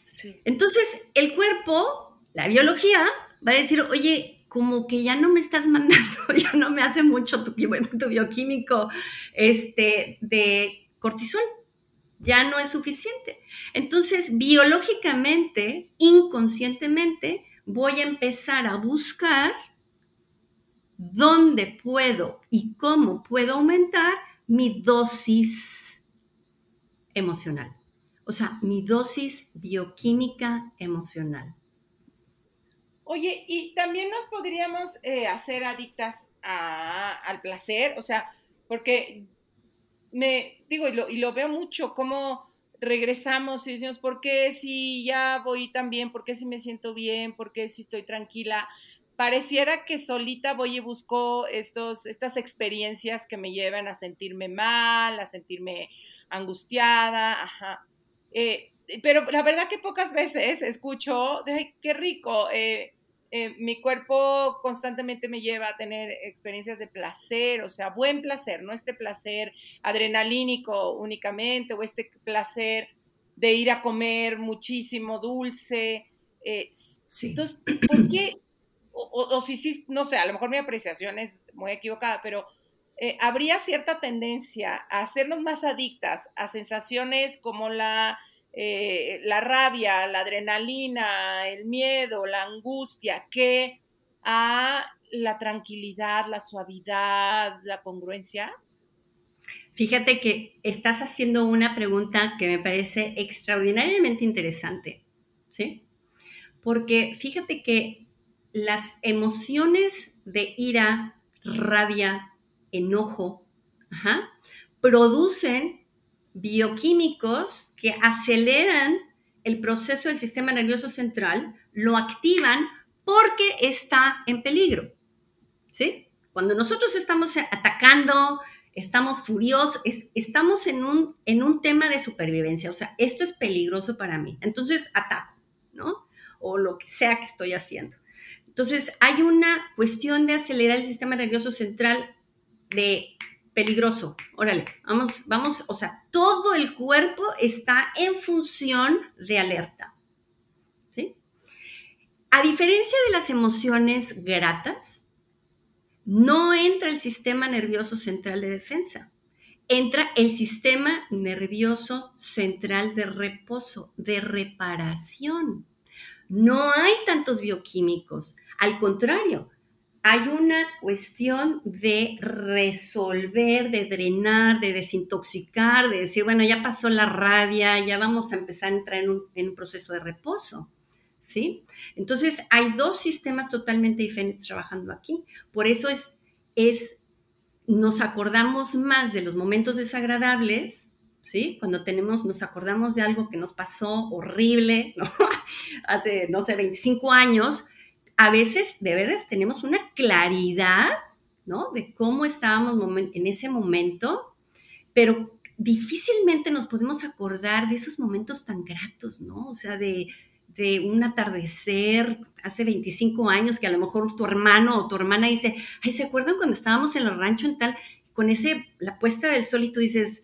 Sí. Entonces, el cuerpo, la biología, va a decir, oye, como que ya no me estás mandando, *laughs* ya no me hace mucho tu, bioquímico este, de cortisol, ya no es suficiente. Entonces, biológicamente, inconscientemente, voy a empezar a buscar dónde puedo y cómo puedo aumentar mi dosis emocional. O sea, mi dosis bioquímica emocional. Oye, y también nos podríamos eh, hacer adictas al placer, o sea, porque me digo, y lo, y lo veo mucho, cómo regresamos y decimos, ¿por qué si ya voy tan bien? ¿Por qué si me siento bien? ¿Por qué si estoy tranquila? pareciera que solita voy y busco estos, estas experiencias que me llevan a sentirme mal, a sentirme angustiada, ajá. Eh, pero la verdad que pocas veces escucho, de, qué rico, eh, eh, mi cuerpo constantemente me lleva a tener experiencias de placer, o sea, buen placer, no este placer adrenalínico únicamente, o este placer de ir a comer muchísimo dulce. Entonces, ¿por qué? o, si sí, no sé, a lo mejor mi apreciación es muy equivocada, pero eh, habría cierta tendencia a hacernos más adictas a sensaciones como la, eh, la rabia, la adrenalina, el miedo, la angustia, que a la tranquilidad, la suavidad, la congruencia? Fíjate que estás haciendo una pregunta que me parece extraordinariamente interesante, ¿sí? Porque fíjate que las emociones de ira, rabia, enojo, producen bioquímicos que aceleran el proceso del sistema nervioso central, lo activan porque está en peligro. ¿Sí? Cuando nosotros estamos atacando, estamos furiosos, estamos en un, en un tema de supervivencia, o sea, esto es peligroso para mí, entonces ataco, ¿no? o lo que sea que estoy haciendo. Entonces, hay una cuestión de acelerar el sistema nervioso central de peligroso. Órale, vamos, vamos, o sea, todo el cuerpo está en función de alerta. ¿Sí? A diferencia de las emociones gratas, no entra el sistema nervioso central de defensa. Entra el sistema nervioso central de reposo, de reparación. No hay tantos bioquímicos. Al contrario, hay una cuestión de resolver, de drenar, de desintoxicar, de decir, bueno, ya pasó la rabia, ya vamos a empezar a entrar en un, proceso de reposo. ¿Sí? Entonces, hay dos sistemas totalmente diferentes trabajando aquí. Por eso es, es, nos acordamos más de los momentos desagradables, ¿sí? Cuando tenemos, nos acordamos de algo que nos pasó horrible. *laughs* Hace, no sé, 25 años, a veces de veras tenemos una claridad, ¿no? De cómo estábamos en ese momento, pero difícilmente nos podemos acordar de esos momentos tan gratos, ¿no? O sea, de, un atardecer hace 25 años que a lo mejor tu hermano o tu hermana dice, ay, ¿se acuerdan cuando estábamos en el rancho en tal, con ese, la puesta del sol y tú dices,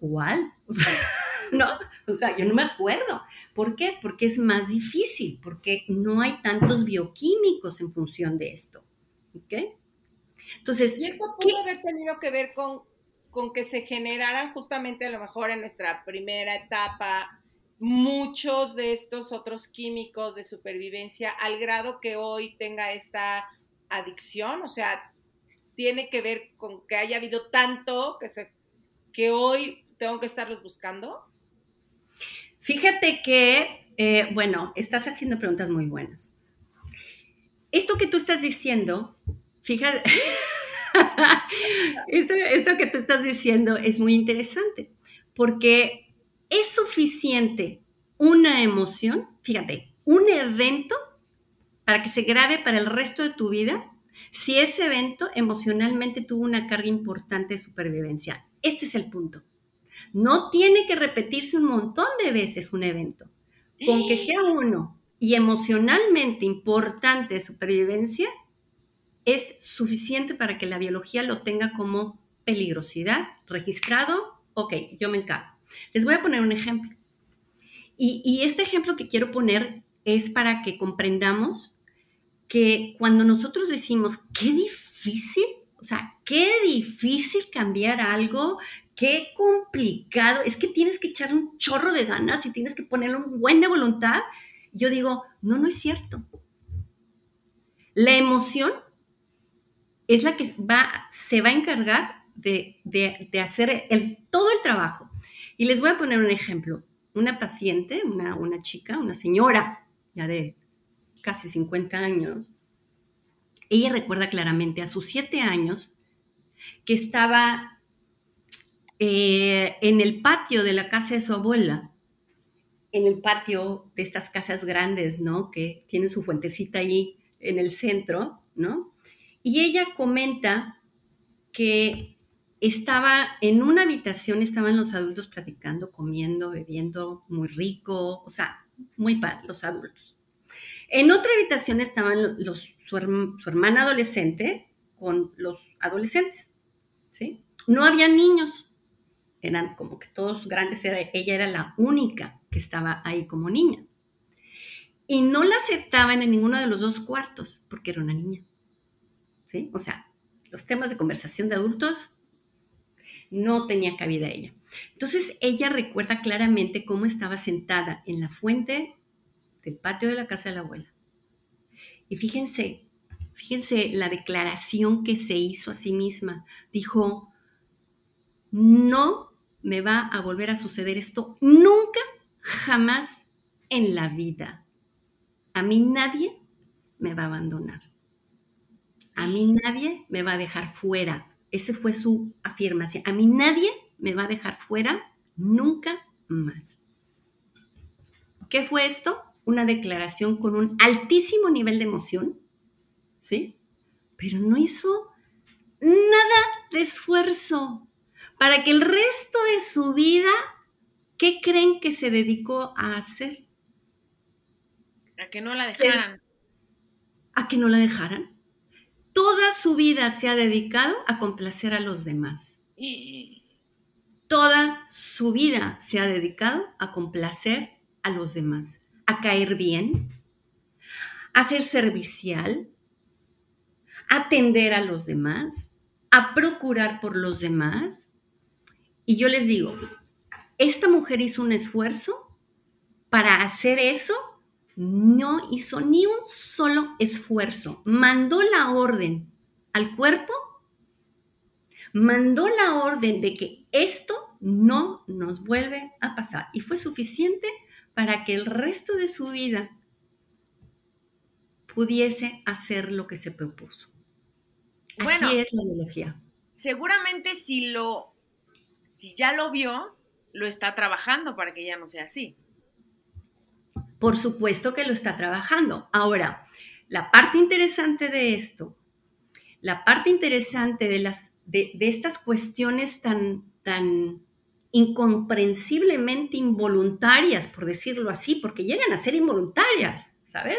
¿cuál? *laughs* ¿no? O sea, yo no me acuerdo. ¿Por qué? Porque es más difícil, porque no hay tantos bioquímicos en función de esto. ¿Ok? Entonces, y esto pudo haber tenido que ver con, con que se generaran justamente a lo mejor en nuestra primera etapa muchos de estos otros químicos de supervivencia al grado que hoy tenga esta adicción, o sea, tiene que ver con que haya habido tanto que, se, que hoy tengo que estarlos buscando. Fíjate que, eh, bueno, estás haciendo preguntas muy buenas. Esto que tú estás diciendo, fíjate, *laughs* esto, esto que tú estás diciendo es muy interesante, porque es suficiente una emoción, fíjate, un evento para que se grabe para el resto de tu vida si ese evento emocionalmente tuvo una carga importante de supervivencia. Este es el punto. No tiene que repetirse un montón de veces un evento. Con que sea uno y emocionalmente importante de supervivencia, es suficiente para que la biología lo tenga como peligrosidad registrado. Ok, yo me encargo. Les voy a poner un ejemplo. Y, este ejemplo que quiero poner es para que comprendamos que cuando nosotros decimos, qué difícil, o sea, qué difícil cambiar algo, qué complicado, es que tienes que echar un chorro de ganas y tienes que ponerle un buen de voluntad. Yo digo, no, no es cierto. La emoción es la que va, se va a encargar de, hacer el, todo el trabajo. Y les voy a poner un ejemplo. Una paciente, una, una chica, una señora ya de casi 50 años, ella recuerda claramente a sus siete años que estaba eh, en el patio de la casa de su abuela, en el patio de estas casas grandes, ¿no? Que tienen su fuentecita allí en el centro, ¿no? Y ella comenta que estaba en una habitación, estaban los adultos platicando, comiendo, bebiendo, muy rico, o sea, muy padre, los adultos. En otra habitación estaban los, su, hermana adolescente con los adolescentes, ¿sí? No había niños, eran como que todos grandes, ella era la única que estaba ahí como niña. Y no la aceptaban en ninguno de los dos cuartos porque era una niña, ¿sí? O sea, los temas de conversación de adultos no tenía cabida ella. Entonces ella recuerda claramente cómo estaba sentada en la fuente del patio de la casa de la abuela. Y fíjense, fíjense la declaración que se hizo a sí misma. Dijo, no me va a volver a suceder esto nunca, jamás en la vida. A mí nadie me va a abandonar. A mí nadie me va a dejar fuera esa fue su afirmación. A mí nadie me va a dejar fuera nunca más. ¿Qué fue esto? Una declaración con un altísimo nivel de emoción, ¿sí? Pero no hizo nada de esfuerzo para que el resto de su vida, ¿qué creen que se dedicó a hacer? que no la dejaran. A que no la dejaran. Toda su vida se ha dedicado a complacer a los demás. Y Toda su vida se ha dedicado a complacer a los demás, a caer bien, a ser servicial, a atender a los demás, a procurar por los demás. Y yo les digo, esta mujer hizo un esfuerzo para hacer eso, no hizo ni un solo esfuerzo. Mandó la orden al cuerpo, mandó la orden de que esto no nos vuelve a pasar. Y fue suficiente para que el resto de su vida pudiese hacer lo que se propuso. Bueno. Así es la biología. seguramente si lo, si ya lo vio, lo está trabajando para que ya no sea así. Por supuesto que lo está trabajando. Ahora, la parte interesante de esto, la parte interesante de, las, de, de estas cuestiones tan, tan incomprensiblemente involuntarias, por decirlo así, porque llegan a ser involuntarias, ¿sabes?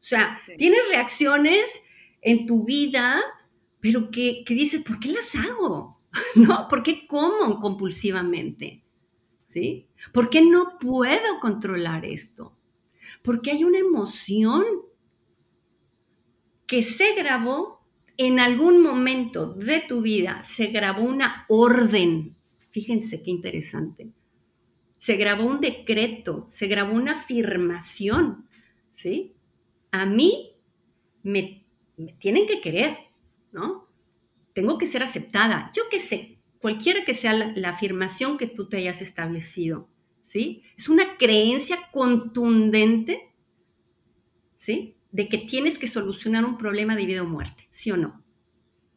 O sea, Sí. tienes reacciones en tu vida, pero que, que dices, ¿por qué las hago? *laughs* ¿No? ¿Por qué como compulsivamente? ¿Sí? ¿Por qué no puedo controlar esto? Porque hay una emoción que se grabó en algún momento de tu vida, se grabó una orden. Fíjense qué interesante. Se grabó un decreto, se grabó una afirmación, ¿sí? A mí me, me tienen que querer, ¿no? Tengo que ser aceptada. Yo qué sé, cualquiera que sea la, afirmación que tú te hayas establecido, ¿sí? Es una creencia contundente, ¿sí? De que tienes que solucionar un problema de vida o muerte, ¿sí o no?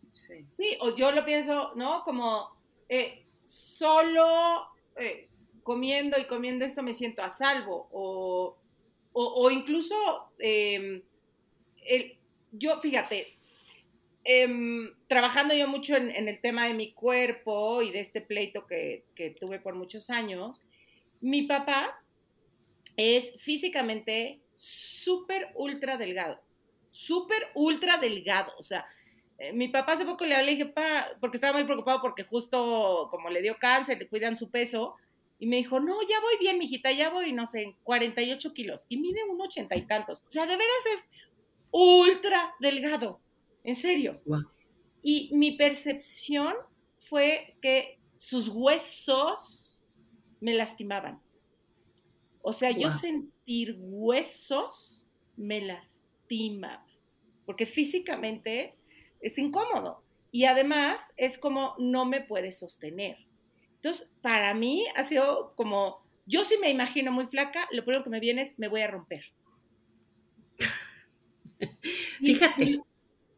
Sí. O yo lo pienso, ¿no? Como eh, solo eh, comiendo y comiendo esto me siento a salvo. O, o, incluso, eh, el, yo, fíjate, em, trabajando yo mucho en, el tema de mi cuerpo y de este pleito que, que tuve por muchos años, mi papá es físicamente súper ultra delgado, súper ultra delgado, o sea, eh, mi papá hace poco le hablé y dije, pa, porque estaba muy preocupado porque justo como le dio cáncer, le cuidan su peso, y me dijo, no, ya voy bien, mijita, ya voy, no sé, 48 kilos, y mide un ochenta y tantos, o sea, de veras es ultra delgado, en serio. Wow. Y mi percepción fue que sus huesos me lastimaban. O sea, wow. yo sentir huesos me lastima, porque físicamente es incómodo y además es como no me puede sostener. Entonces, para mí ha sido como, yo sí me imagino muy flaca, lo primero que me viene es, me voy a romper. *laughs* Fíjate. Y,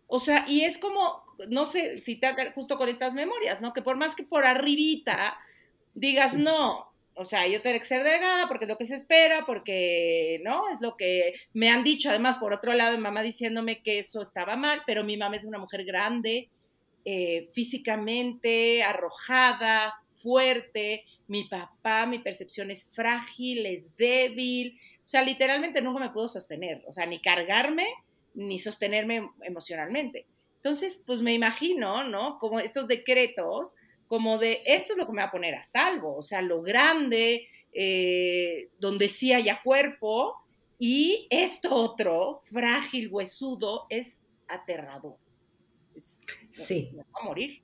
o sea, y es como, no sé si te justo con estas memorias, ¿no? Que por más que por arribita digas, sí. no, o sea, yo tengo que ser delgada porque es lo que se espera, porque, ¿no? Es lo que me han dicho. Además, por otro lado, mi mamá diciéndome que eso estaba mal, pero mi mamá es una mujer grande, eh, físicamente, arrojada, fuerte. Mi papá, mi percepción es frágil, es débil. O sea, literalmente nunca me pudo sostener. O sea, ni cargarme, ni sostenerme emocionalmente. Entonces, pues me imagino, ¿no? Como estos decretos como de esto es lo que me va a poner a salvo, o sea, lo grande, eh, donde sí haya cuerpo, y esto otro, frágil, huesudo, es aterrador. Es, sí. Me va a morir.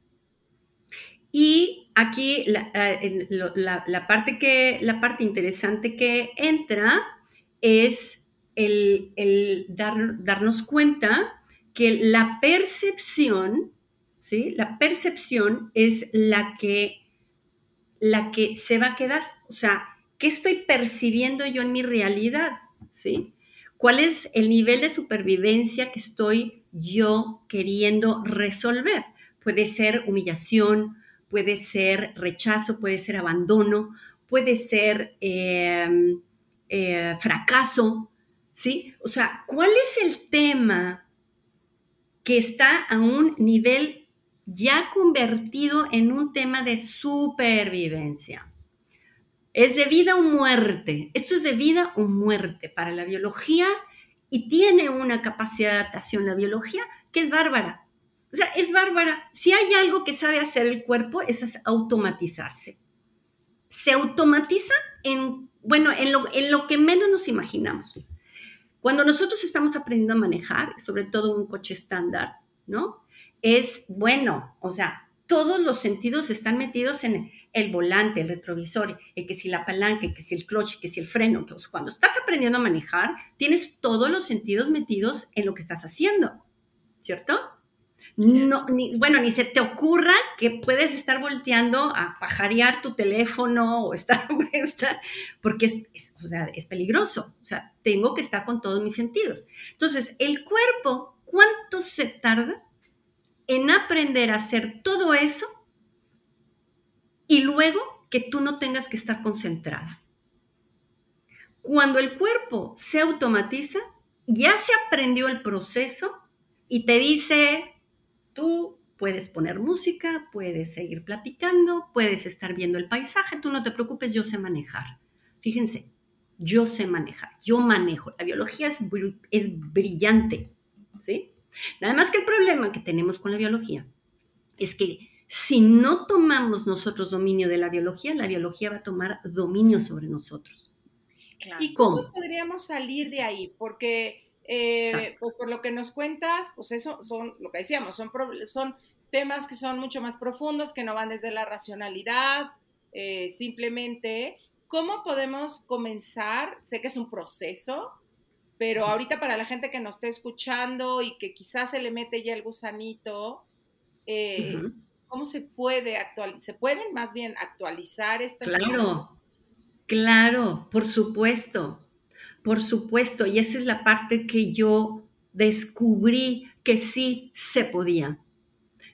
Y aquí la, la, la, parte que, la parte interesante que entra es el, dar, darnos cuenta que la percepción ¿sí? La percepción es la que, la que se va a quedar. O sea, ¿qué estoy percibiendo yo en mi realidad? ¿Sí? ¿Cuál es el nivel de supervivencia que estoy yo queriendo resolver? Puede ser humillación, puede ser rechazo, puede ser abandono, puede ser eh, eh, fracaso, ¿sí? O sea, ¿cuál es el tema que está a un nivel ya convertido en un tema de supervivencia. Es de vida o muerte. Esto es de vida o muerte. Para la biología y tiene una capacidad de adaptación la biología que es bárbara. O sea, es bárbara. Si hay algo que sabe hacer el cuerpo, es automatizarse. Se automatiza en, bueno, en lo, en lo que menos nos imaginamos. Cuando nosotros estamos aprendiendo a manejar, sobre todo un coche estándar, ¿no? Es bueno, o sea, todos los sentidos están metidos en el volante, el retrovisor, el que si la palanca, que si el clutch, que si el freno. Entonces, cuando estás aprendiendo a manejar, tienes todos los sentidos metidos en lo que estás haciendo, ¿cierto? No, ni, bueno, ni se te ocurra que puedes estar volteando a pajarear tu teléfono o estar, *laughs* porque es, o sea, es peligroso. O sea, tengo que estar con todos mis sentidos. Entonces, el cuerpo, ¿cuánto se tarda en aprender a hacer todo eso y luego que tú no tengas que estar concentrada? Cuando el cuerpo se automatiza, ya se aprendió el proceso y te dice, Tú puedes poner música, puedes seguir platicando, puedes estar viendo el paisaje, tú no te preocupes, yo sé manejar. Fíjense, yo sé manejar, yo manejo. La biología es, es brillante, ¿sí? Nada más que el problema que tenemos con la biología es que si no tomamos nosotros dominio de la biología, la biología va a tomar dominio sobre nosotros. ¿Y cómo podríamos salir de ahí? Porque eh, pues por lo que nos cuentas, pues eso son, lo que decíamos, son, son temas que son mucho más profundos, que no van desde la racionalidad, eh, simplemente, ¿cómo podemos comenzar? Sé que es un proceso, pero ahorita para la gente que nos esté escuchando y que quizás se le mete ya el gusanito, eh, ¿cómo se puede actualizar? ¿Se pueden más bien actualizar estas Claro, claro, por supuesto. Por supuesto, y esa es la parte que yo descubrí que sí se podía,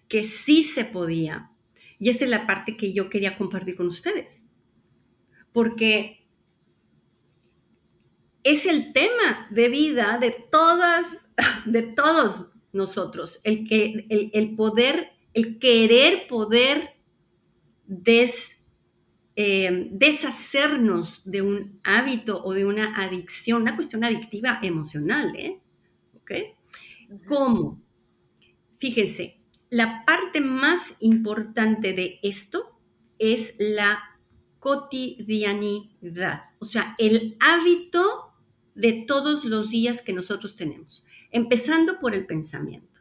que sí se podía. Y esa es la parte que yo quería compartir con ustedes. Porque es el tema de vida de todas, de todos nosotros, el, que, el, poder, el querer poder des, eh, deshacernos de un hábito o de una adicción, una cuestión adictiva emocional, ¿eh? ¿Ok? ¿Cómo? Fíjense, la parte más importante de esto es la cotidianidad, o sea, el hábito de todos los días que nosotros tenemos, empezando por el pensamiento.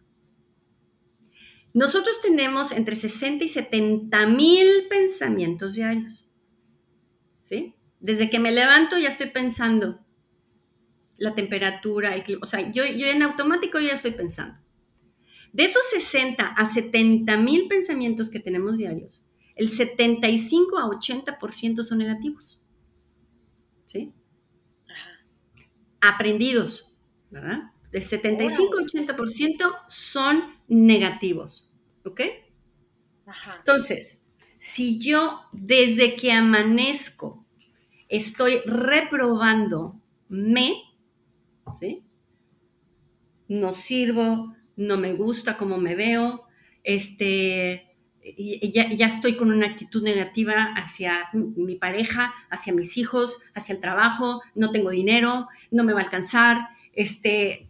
Nosotros tenemos entre 60 y 70 mil pensamientos diarios. ¿Sí? Desde que me levanto ya estoy pensando la temperatura, el clima. O sea, yo, yo en automático ya estoy pensando. De esos 60 a 70 mil pensamientos que tenemos diarios, el 75 a 80% son negativos. ¿Sí? Aprendidos, ¿verdad? Del 75 a 80% son negativos, ¿ok? Entonces, si yo desde que amanezco estoy reprobando me, ¿sí? No sirvo, no me gusta cómo me veo, este, ya, ya, estoy con una actitud negativa hacia mi pareja, hacia mis hijos, hacia el trabajo, no tengo dinero, no me va a alcanzar, este,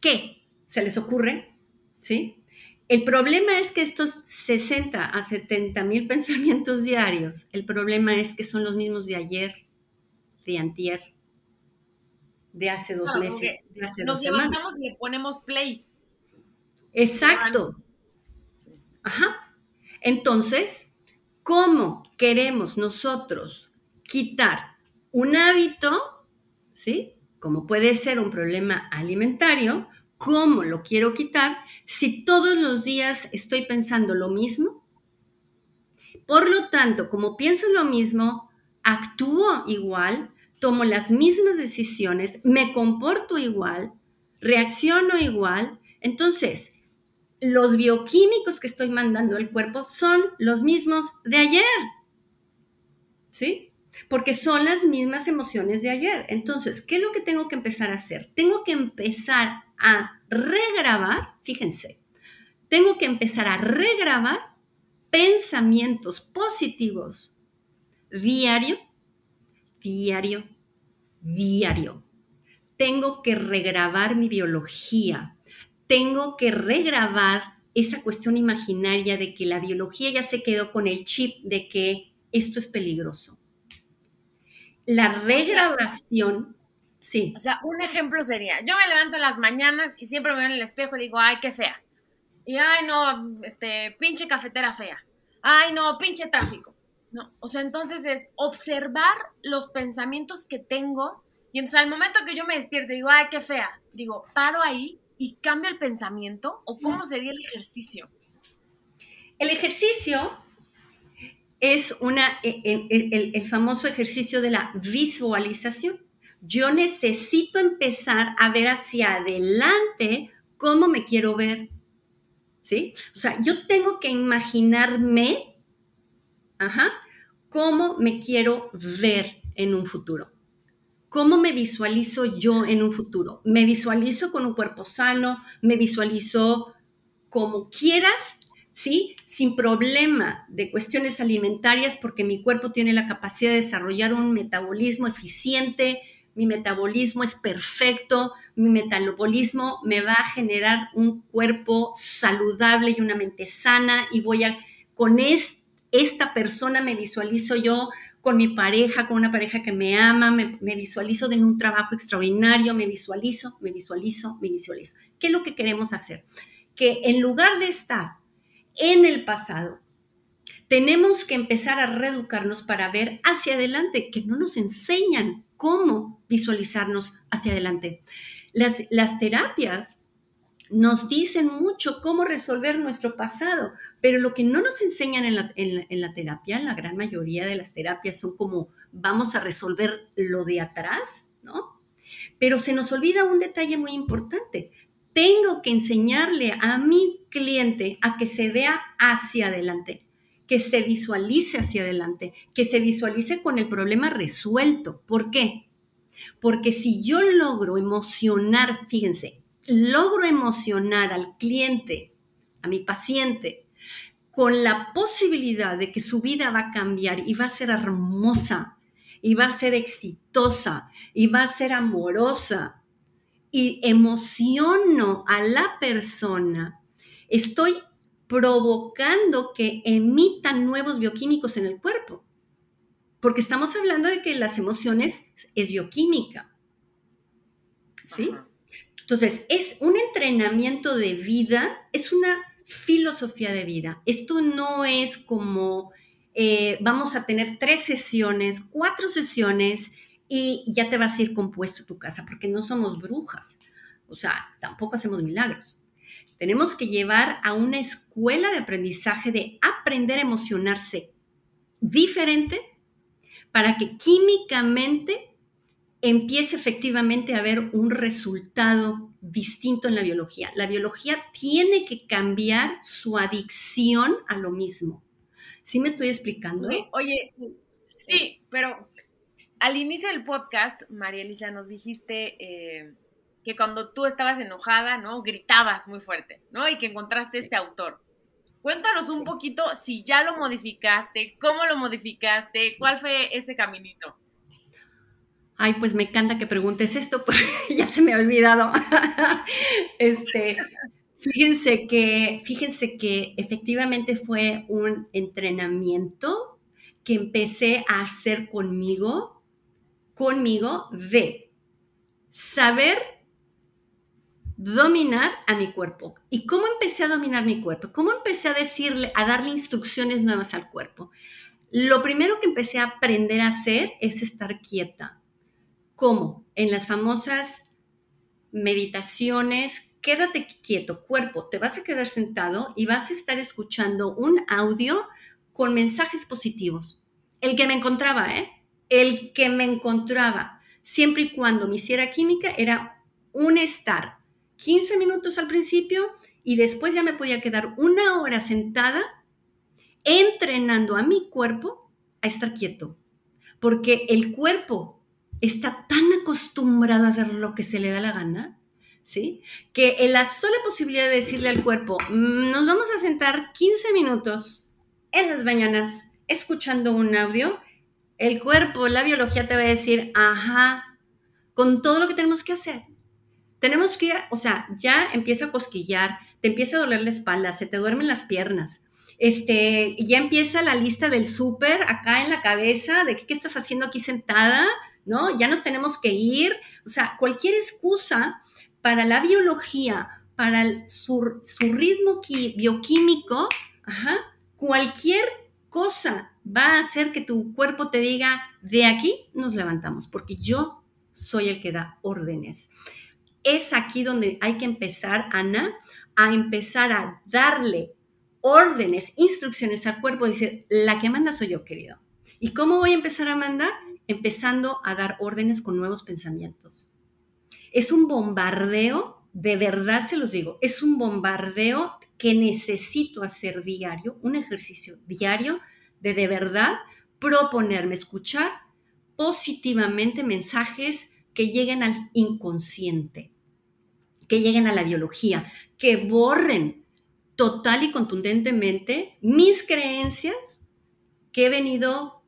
¿qué? Se les ocurre, ¿sí? El problema es que estos 60 a 70 mil *laughs* pensamientos diarios, el problema es que son los mismos de ayer, de antier, de hace dos meses, de hace nos levantamos y le ponemos play. Exacto. Ajá. Entonces, ¿cómo queremos nosotros quitar un hábito, ¿sí? Como puede ser un problema alimentario, ¿Cómo lo quiero quitar si todos los días estoy pensando lo mismo? Por lo tanto, como pienso lo mismo, actúo igual, tomo las mismas decisiones, me comporto igual, reacciono igual. Entonces, los bioquímicos que estoy mandando al cuerpo son los mismos de ayer. ¿Sí? Porque son las mismas emociones de ayer. Entonces, ¿qué es lo que tengo que empezar a hacer? Tengo que empezar a regrabar, fíjense, tengo que empezar a regrabar pensamientos positivos diario, diario, diario. tengo que regrabar mi biología, tengo que regrabar esa cuestión imaginaria de que la biología ya se quedó con el chip de que esto es peligroso. La regrabación, sí. O sea, un ejemplo sería, yo me levanto en las mañanas y siempre me veo en el espejo y digo, ay, qué fea. Y ay, no, este, pinche cafetera fea. Ay, no, pinche tráfico. No, o sea, entonces es observar los pensamientos que tengo y entonces al momento que yo me despierto y digo, ay, qué fea, digo, paro ahí y cambio el pensamiento o cómo sería el ejercicio. El ejercicio es una, e, e, el, famoso ejercicio de la visualización. Yo necesito empezar a ver hacia adelante cómo me quiero ver. ¿Sí? O sea, yo tengo que imaginarme, ajá, cómo me quiero ver en un futuro. ¿Cómo me visualizo yo en un futuro? ¿Me visualizo con un cuerpo sano? ¿Me visualizo como quieras? ¿Sí? Sin problema de cuestiones alimentarias porque mi cuerpo tiene la capacidad de desarrollar un metabolismo eficiente, mi metabolismo es perfecto, mi metabolismo me va a generar un cuerpo saludable y una mente sana y voy a, con esta persona me visualizo yo con mi pareja, con una pareja que me ama, me, visualizo en un trabajo extraordinario, me visualizo, me visualizo, me visualizo. ¿Qué es lo que queremos hacer? Que en lugar de estar en el pasado, tenemos que empezar a reeducarnos para ver hacia adelante, que no nos enseñan cómo visualizarnos hacia adelante. Las, terapias nos dicen mucho cómo resolver nuestro pasado, pero lo que no nos enseñan en la, en, la, terapia, la gran mayoría de las terapias son como vamos a resolver lo de atrás, ¿no? Pero se nos olvida un detalle muy importante. Tengo que enseñarle a mi cliente a que se vea hacia adelante, que se visualice hacia adelante, que se visualice con el problema resuelto. ¿Por qué? Porque si yo logro emocionar, fíjense, logro emocionar al cliente, a mi paciente, con la posibilidad de que su vida va a cambiar y va a ser hermosa, y va a ser exitosa, y va a ser amorosa, y emociono a la persona, estoy provocando que emitan nuevos bioquímicos en el cuerpo. Porque estamos hablando de que las emociones es bioquímica. ¿Sí? Entonces, es un entrenamiento de vida, es una filosofía de vida. Esto no es como eh, vamos a tener tres sesiones, cuatro sesiones y ya te vas a ir compuesto tu casa, porque no somos brujas. O sea, tampoco hacemos milagros. Tenemos que llevar a una escuela de aprendizaje de aprender a emocionarse diferente para que químicamente empiece efectivamente a haber un resultado distinto en la biología. La biología tiene que cambiar su adicción a lo mismo. ¿Sí me estoy explicando? Oye, sí, pero al inicio del podcast, María Elisa, nos dijiste eh, que cuando tú estabas enojada, ¿no? Gritabas muy fuerte, ¿no? Y que encontraste este autor. Cuéntanos un poquito si ya lo modificaste, cómo lo modificaste, cuál fue ese caminito. Ay, pues me encanta que preguntes esto, *laughs* porque ya se me ha olvidado. *laughs* este, fíjense que, fíjense que efectivamente fue un entrenamiento que empecé a hacer conmigo, conmigo de saber dominar a mi cuerpo. ¿Y cómo empecé a dominar mi cuerpo? ¿Cómo empecé a decirle, a darle instrucciones nuevas al cuerpo? Lo primero que empecé a aprender a hacer es estar quieta ¿Cómo? En las famosas meditaciones, quédate quieto, cuerpo, te vas a quedar sentado y vas a estar escuchando un audio con mensajes positivos. El que me encontraba, ¿eh? El que me encontraba, siempre y cuando me hiciera química, era un estar 15 minutos al principio y después ya me podía quedar una hora sentada entrenando a mi cuerpo a estar quieto. Porque el cuerpo está tan acostumbrado a hacer lo que se le da la gana, ¿sí? Que en la sola posibilidad de decirle al cuerpo, mm, nos vamos a sentar 15 minutos en las mañanas escuchando un audio, el cuerpo, la biología te va a decir, ajá, con todo lo que tenemos que hacer. Tenemos que, o sea, ya empieza a cosquillar, te empieza a doler la espalda, se te duermen las piernas, este, ya empieza la lista del súper acá en la cabeza, de qué, estás haciendo aquí sentada, ¿no? Ya nos tenemos que ir. O sea, cualquier excusa para la biología, para su, ritmo bioquímico, cualquier cosa va a hacer que tu cuerpo te diga, de aquí nos levantamos, porque yo soy el que da órdenes. Es aquí donde hay que empezar, Ana, a empezar a darle órdenes, instrucciones al cuerpo, decir, la que manda soy yo, querido. ¿Y cómo voy a empezar a mandar? Empezando a dar órdenes con nuevos pensamientos. Es un bombardeo, de verdad se los digo, es un bombardeo que necesito hacer diario, un ejercicio diario de de verdad proponerme escuchar positivamente mensajes que lleguen al inconsciente, que lleguen a la biología, que borren total y contundentemente mis creencias que he venido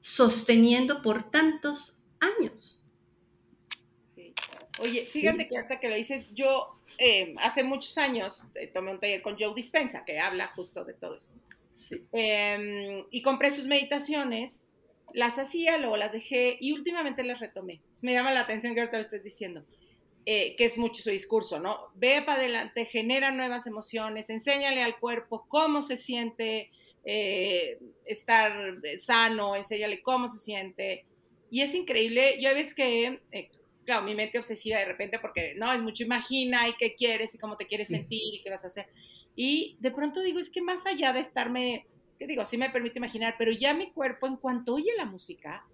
sosteniendo por tantos años. Sí. Oye, fíjate que hasta que lo dices, yo eh, hace muchos años eh, tomé un taller con Joe Dispensa que habla justo de todo esto. Sí. Em, y compré sus meditaciones, las hacía, luego las dejé y últimamente las retomé. Me llama la atención que ahorita lo estés diciendo. Eh, que es mucho su discurso, ¿no? Ve para adelante, genera nuevas emociones, enséñale al cuerpo cómo se siente eh, estar sano, enséñale cómo se siente. Y es increíble, yo ves que, eh, claro, mi mente obsesiva de repente porque, no, es mucho imagina y qué quieres y cómo te quieres sentir y qué vas a hacer. Y de pronto digo, es que más allá de estarme, te digo, sí me permite imaginar, pero ya mi cuerpo en cuanto oye la música,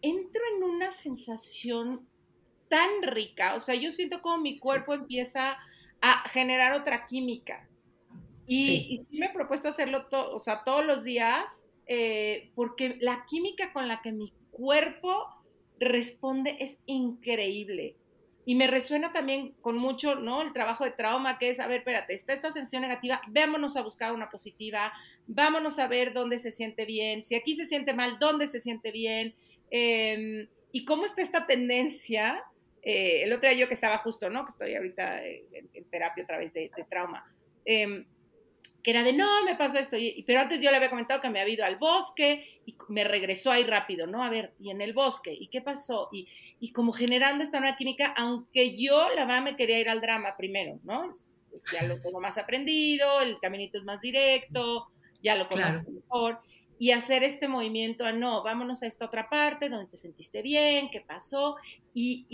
entro en una sensación tan rica, o sea, yo siento como mi cuerpo empieza a generar otra química. Y sí, me he propuesto hacerlo o sea, todos los días, eh, porque la química con la que mi cuerpo responde es increíble. Y me resuena también con mucho, ¿no? El trabajo de trauma, que es, a ver, espérate, está esta sensación negativa, vámonos a buscar una positiva, vámonos a ver dónde se siente bien, si aquí se siente mal, dónde se siente bien, em, y cómo está esta tendencia eh, el otro día yo que estaba justo, ¿no? Que estoy ahorita en, terapia otra vez de, trauma. Em, que era de, no, me pasó esto. pero antes yo le había comentado que me había ido al bosque y me regresó ahí rápido, ¿no? A ver, y en el bosque, ¿y qué pasó? Y, y como generando esta nueva química, aunque yo, la verdad, me quería ir al drama primero, ¿no? ya lo tengo más aprendido, el caminito es más directo, ya lo conozco mejor y hacer este movimiento a no, vámonos a esta otra parte donde te sentiste bien, qué pasó. Y,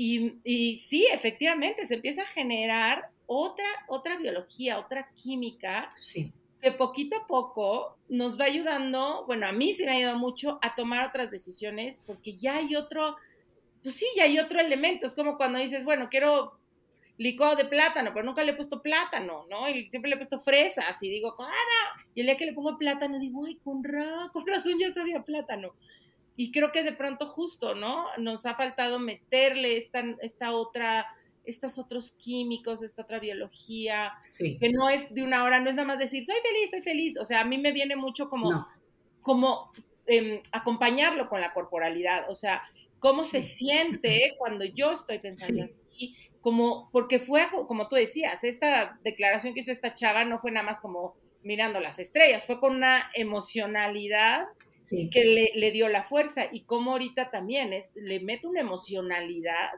y, sí, efectivamente, se empieza a generar otra, otra biología, otra química que poquito a poco nos va ayudando, bueno, a mí sí me ha ayudado mucho a tomar otras decisiones porque ya hay otro, pues sí, ya hay otro elemento. Es como cuando dices, bueno, quiero licuado de plátano, pero nunca le he puesto plátano, ¿no? Y siempre le he puesto fresas y digo, ¡cara! Y el día que le pongo plátano digo, ¡ay, con, ra, *laughs* con razón ya sabía plátano! Y creo que de pronto justo, ¿no? Nos ha faltado meterle esta, esta otra, estos otros químicos, esta otra biología, que no es de una hora, no es nada más decir, soy feliz, soy feliz. O sea, a mí me viene mucho como, como em, acompañarlo con la corporalidad, o sea, cómo se siente cuando yo estoy pensando como, porque fue, como tú decías, esta declaración que hizo esta chava no fue nada más como mirando las estrellas, fue con una emocionalidad que le, dio la fuerza y como ahorita también es, le meto una emocionalidad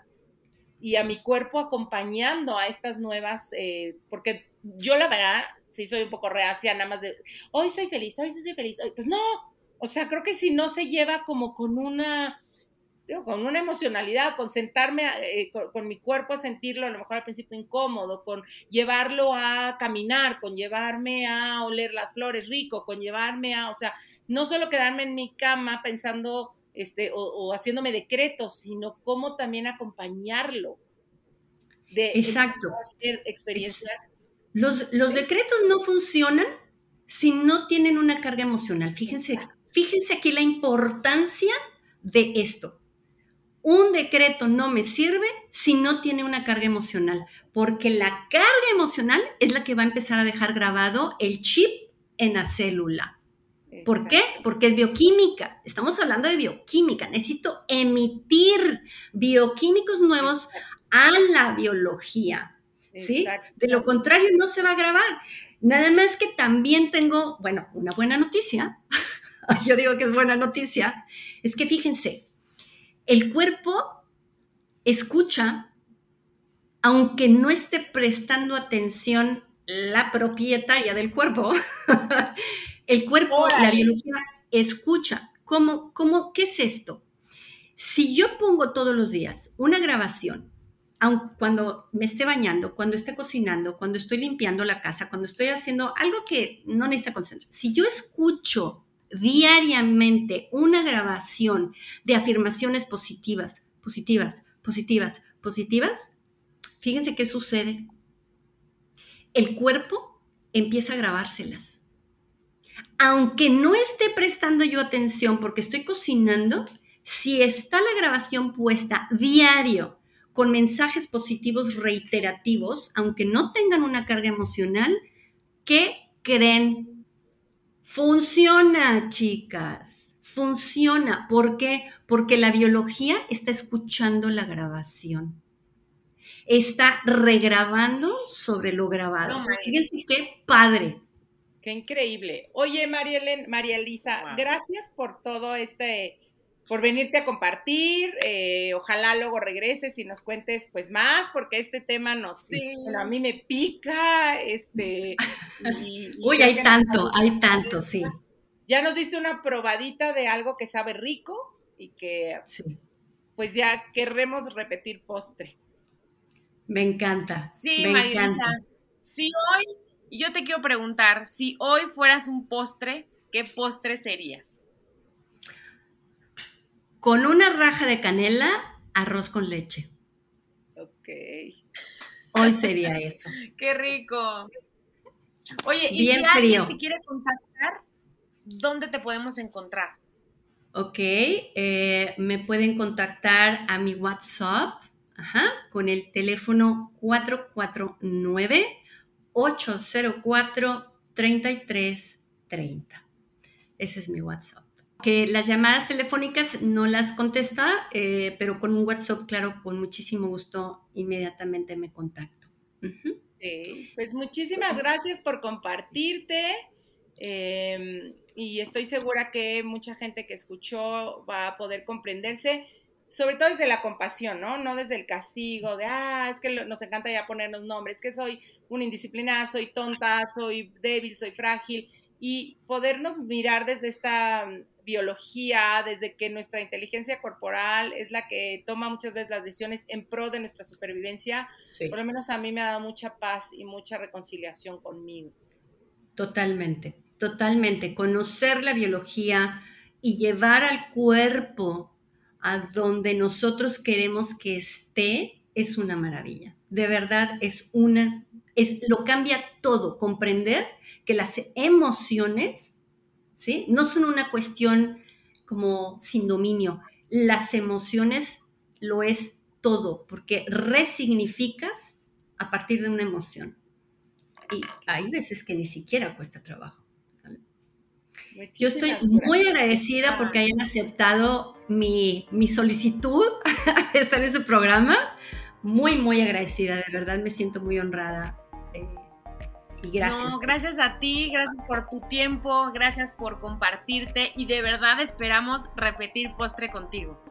y a mi cuerpo acompañando a estas nuevas, eh, porque yo la verdad, sí soy un poco reacia, nada más de, hoy soy feliz, hoy soy feliz, hoy, pues no, o sea, creo que si no se lleva como con una con una emocionalidad, con sentarme eh, con, mi cuerpo a sentirlo, a lo mejor al principio incómodo, con llevarlo a caminar, con llevarme a oler las flores rico, con llevarme a, o sea, no solo quedarme en mi cama pensando este, o, haciéndome decretos, sino cómo también acompañarlo. De, Exacto. hacer experiencias. Los, los decretos no funcionan si no tienen una carga emocional. Fíjense, fíjense aquí la importancia de esto un decreto no me sirve si no tiene una carga emocional, porque la carga emocional es la que va a empezar a dejar grabado el chip en la célula. ¿Por qué? Porque es bioquímica. Estamos hablando de bioquímica. Necesito emitir bioquímicos nuevos a la biología. ¿Sí? De lo contrario, no se va a grabar. Nada más que también tengo, bueno, una buena noticia. *laughs* Yo digo que es buena noticia. Es que fíjense, el cuerpo escucha, aunque no esté prestando atención la propietaria del cuerpo, *laughs* el cuerpo, la biología, escucha. ¿Cómo, cómo, ¿Qué es esto? Si yo pongo todos los días una grabación, aun cuando me esté bañando, cuando esté cocinando, cuando estoy limpiando la casa, cuando estoy haciendo algo que no necesita concentración, si yo escucho diariamente una grabación de afirmaciones positivas, positivas, positivas, positivas, fíjense qué sucede. El cuerpo empieza a grabárselas. Aunque no esté prestando yo atención porque estoy cocinando, si está la grabación puesta diario con mensajes positivos reiterativos, aunque no tengan una carga emocional, ¿qué creen? Funciona, chicas. Funciona. ¿Por qué? Porque la biología está escuchando la grabación. Está regrabando sobre lo grabado. Fíjense qué padre. Qué increíble. Oye, María, María Elisa, gracias por todo este, por venirte a compartir. Eh, ojalá luego regreses y nos cuentes pues más, porque este tema nos, a mí me pica, este. Uy, hay tanto, hay tanto, sí. Ya nos diste una probadita de algo que sabe rico y que, pues ya querremos repetir postre. Me encanta. Sí, María Si hoy, yo te quiero preguntar, si hoy fueras un postre, ¿qué postre serías? Con una raja de canela, arroz con leche. Ok. Hoy sería *laughs* eso. Qué rico. Oye, y si alguien te quiere contactar, ¿dónde te podemos encontrar? Ok, eh, me pueden contactar a mi WhatsApp Ajá, con el teléfono 449-804-3330. Ese es mi WhatsApp. Que las llamadas telefónicas no las contesta, eh, pero con un WhatsApp, claro, con muchísimo gusto, inmediatamente me contacto. pues muchísimas gracias por compartirte. Em, y estoy segura que mucha gente que escuchó va a poder comprenderse sobre todo desde la compasión, ¿no? No desde el castigo de, ah, es que nos encanta ya ponernos nombres, que soy una indisciplinada, soy tonta, soy débil, soy frágil, y podernos mirar desde esta biología, desde que nuestra inteligencia corporal es la que toma muchas veces las decisiones en pro de nuestra supervivencia, por lo menos a mí me ha dado mucha paz y mucha reconciliación conmigo. Totalmente, totalmente. Conocer la biología y llevar al cuerpo a donde nosotros queremos que esté, es una maravilla. De verdad, es una, es, lo cambia todo, comprender que las emociones, ¿sí? No son una cuestión como sin dominio. Las emociones lo es todo, porque resignificas a partir de una emoción. Y hay veces que ni siquiera cuesta trabajo. Yo estoy muy agradecida porque hayan aceptado mi, solicitud *laughs* de estar en su programa. Muy, muy agradecida, de verdad me siento muy honrada. Eh, y gracias. gracias a ti, gracias por tu tiempo, gracias por compartirte y de verdad esperamos repetir postre contigo.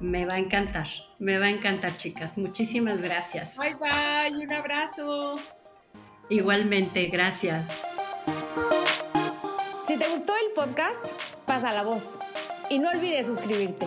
Me va a encantar, me va a encantar, chicas. Muchísimas gracias. Bye bye, un abrazo. Igualmente, gracias. Si te gustó el podcast, pasa la voz y no olvides suscribirte.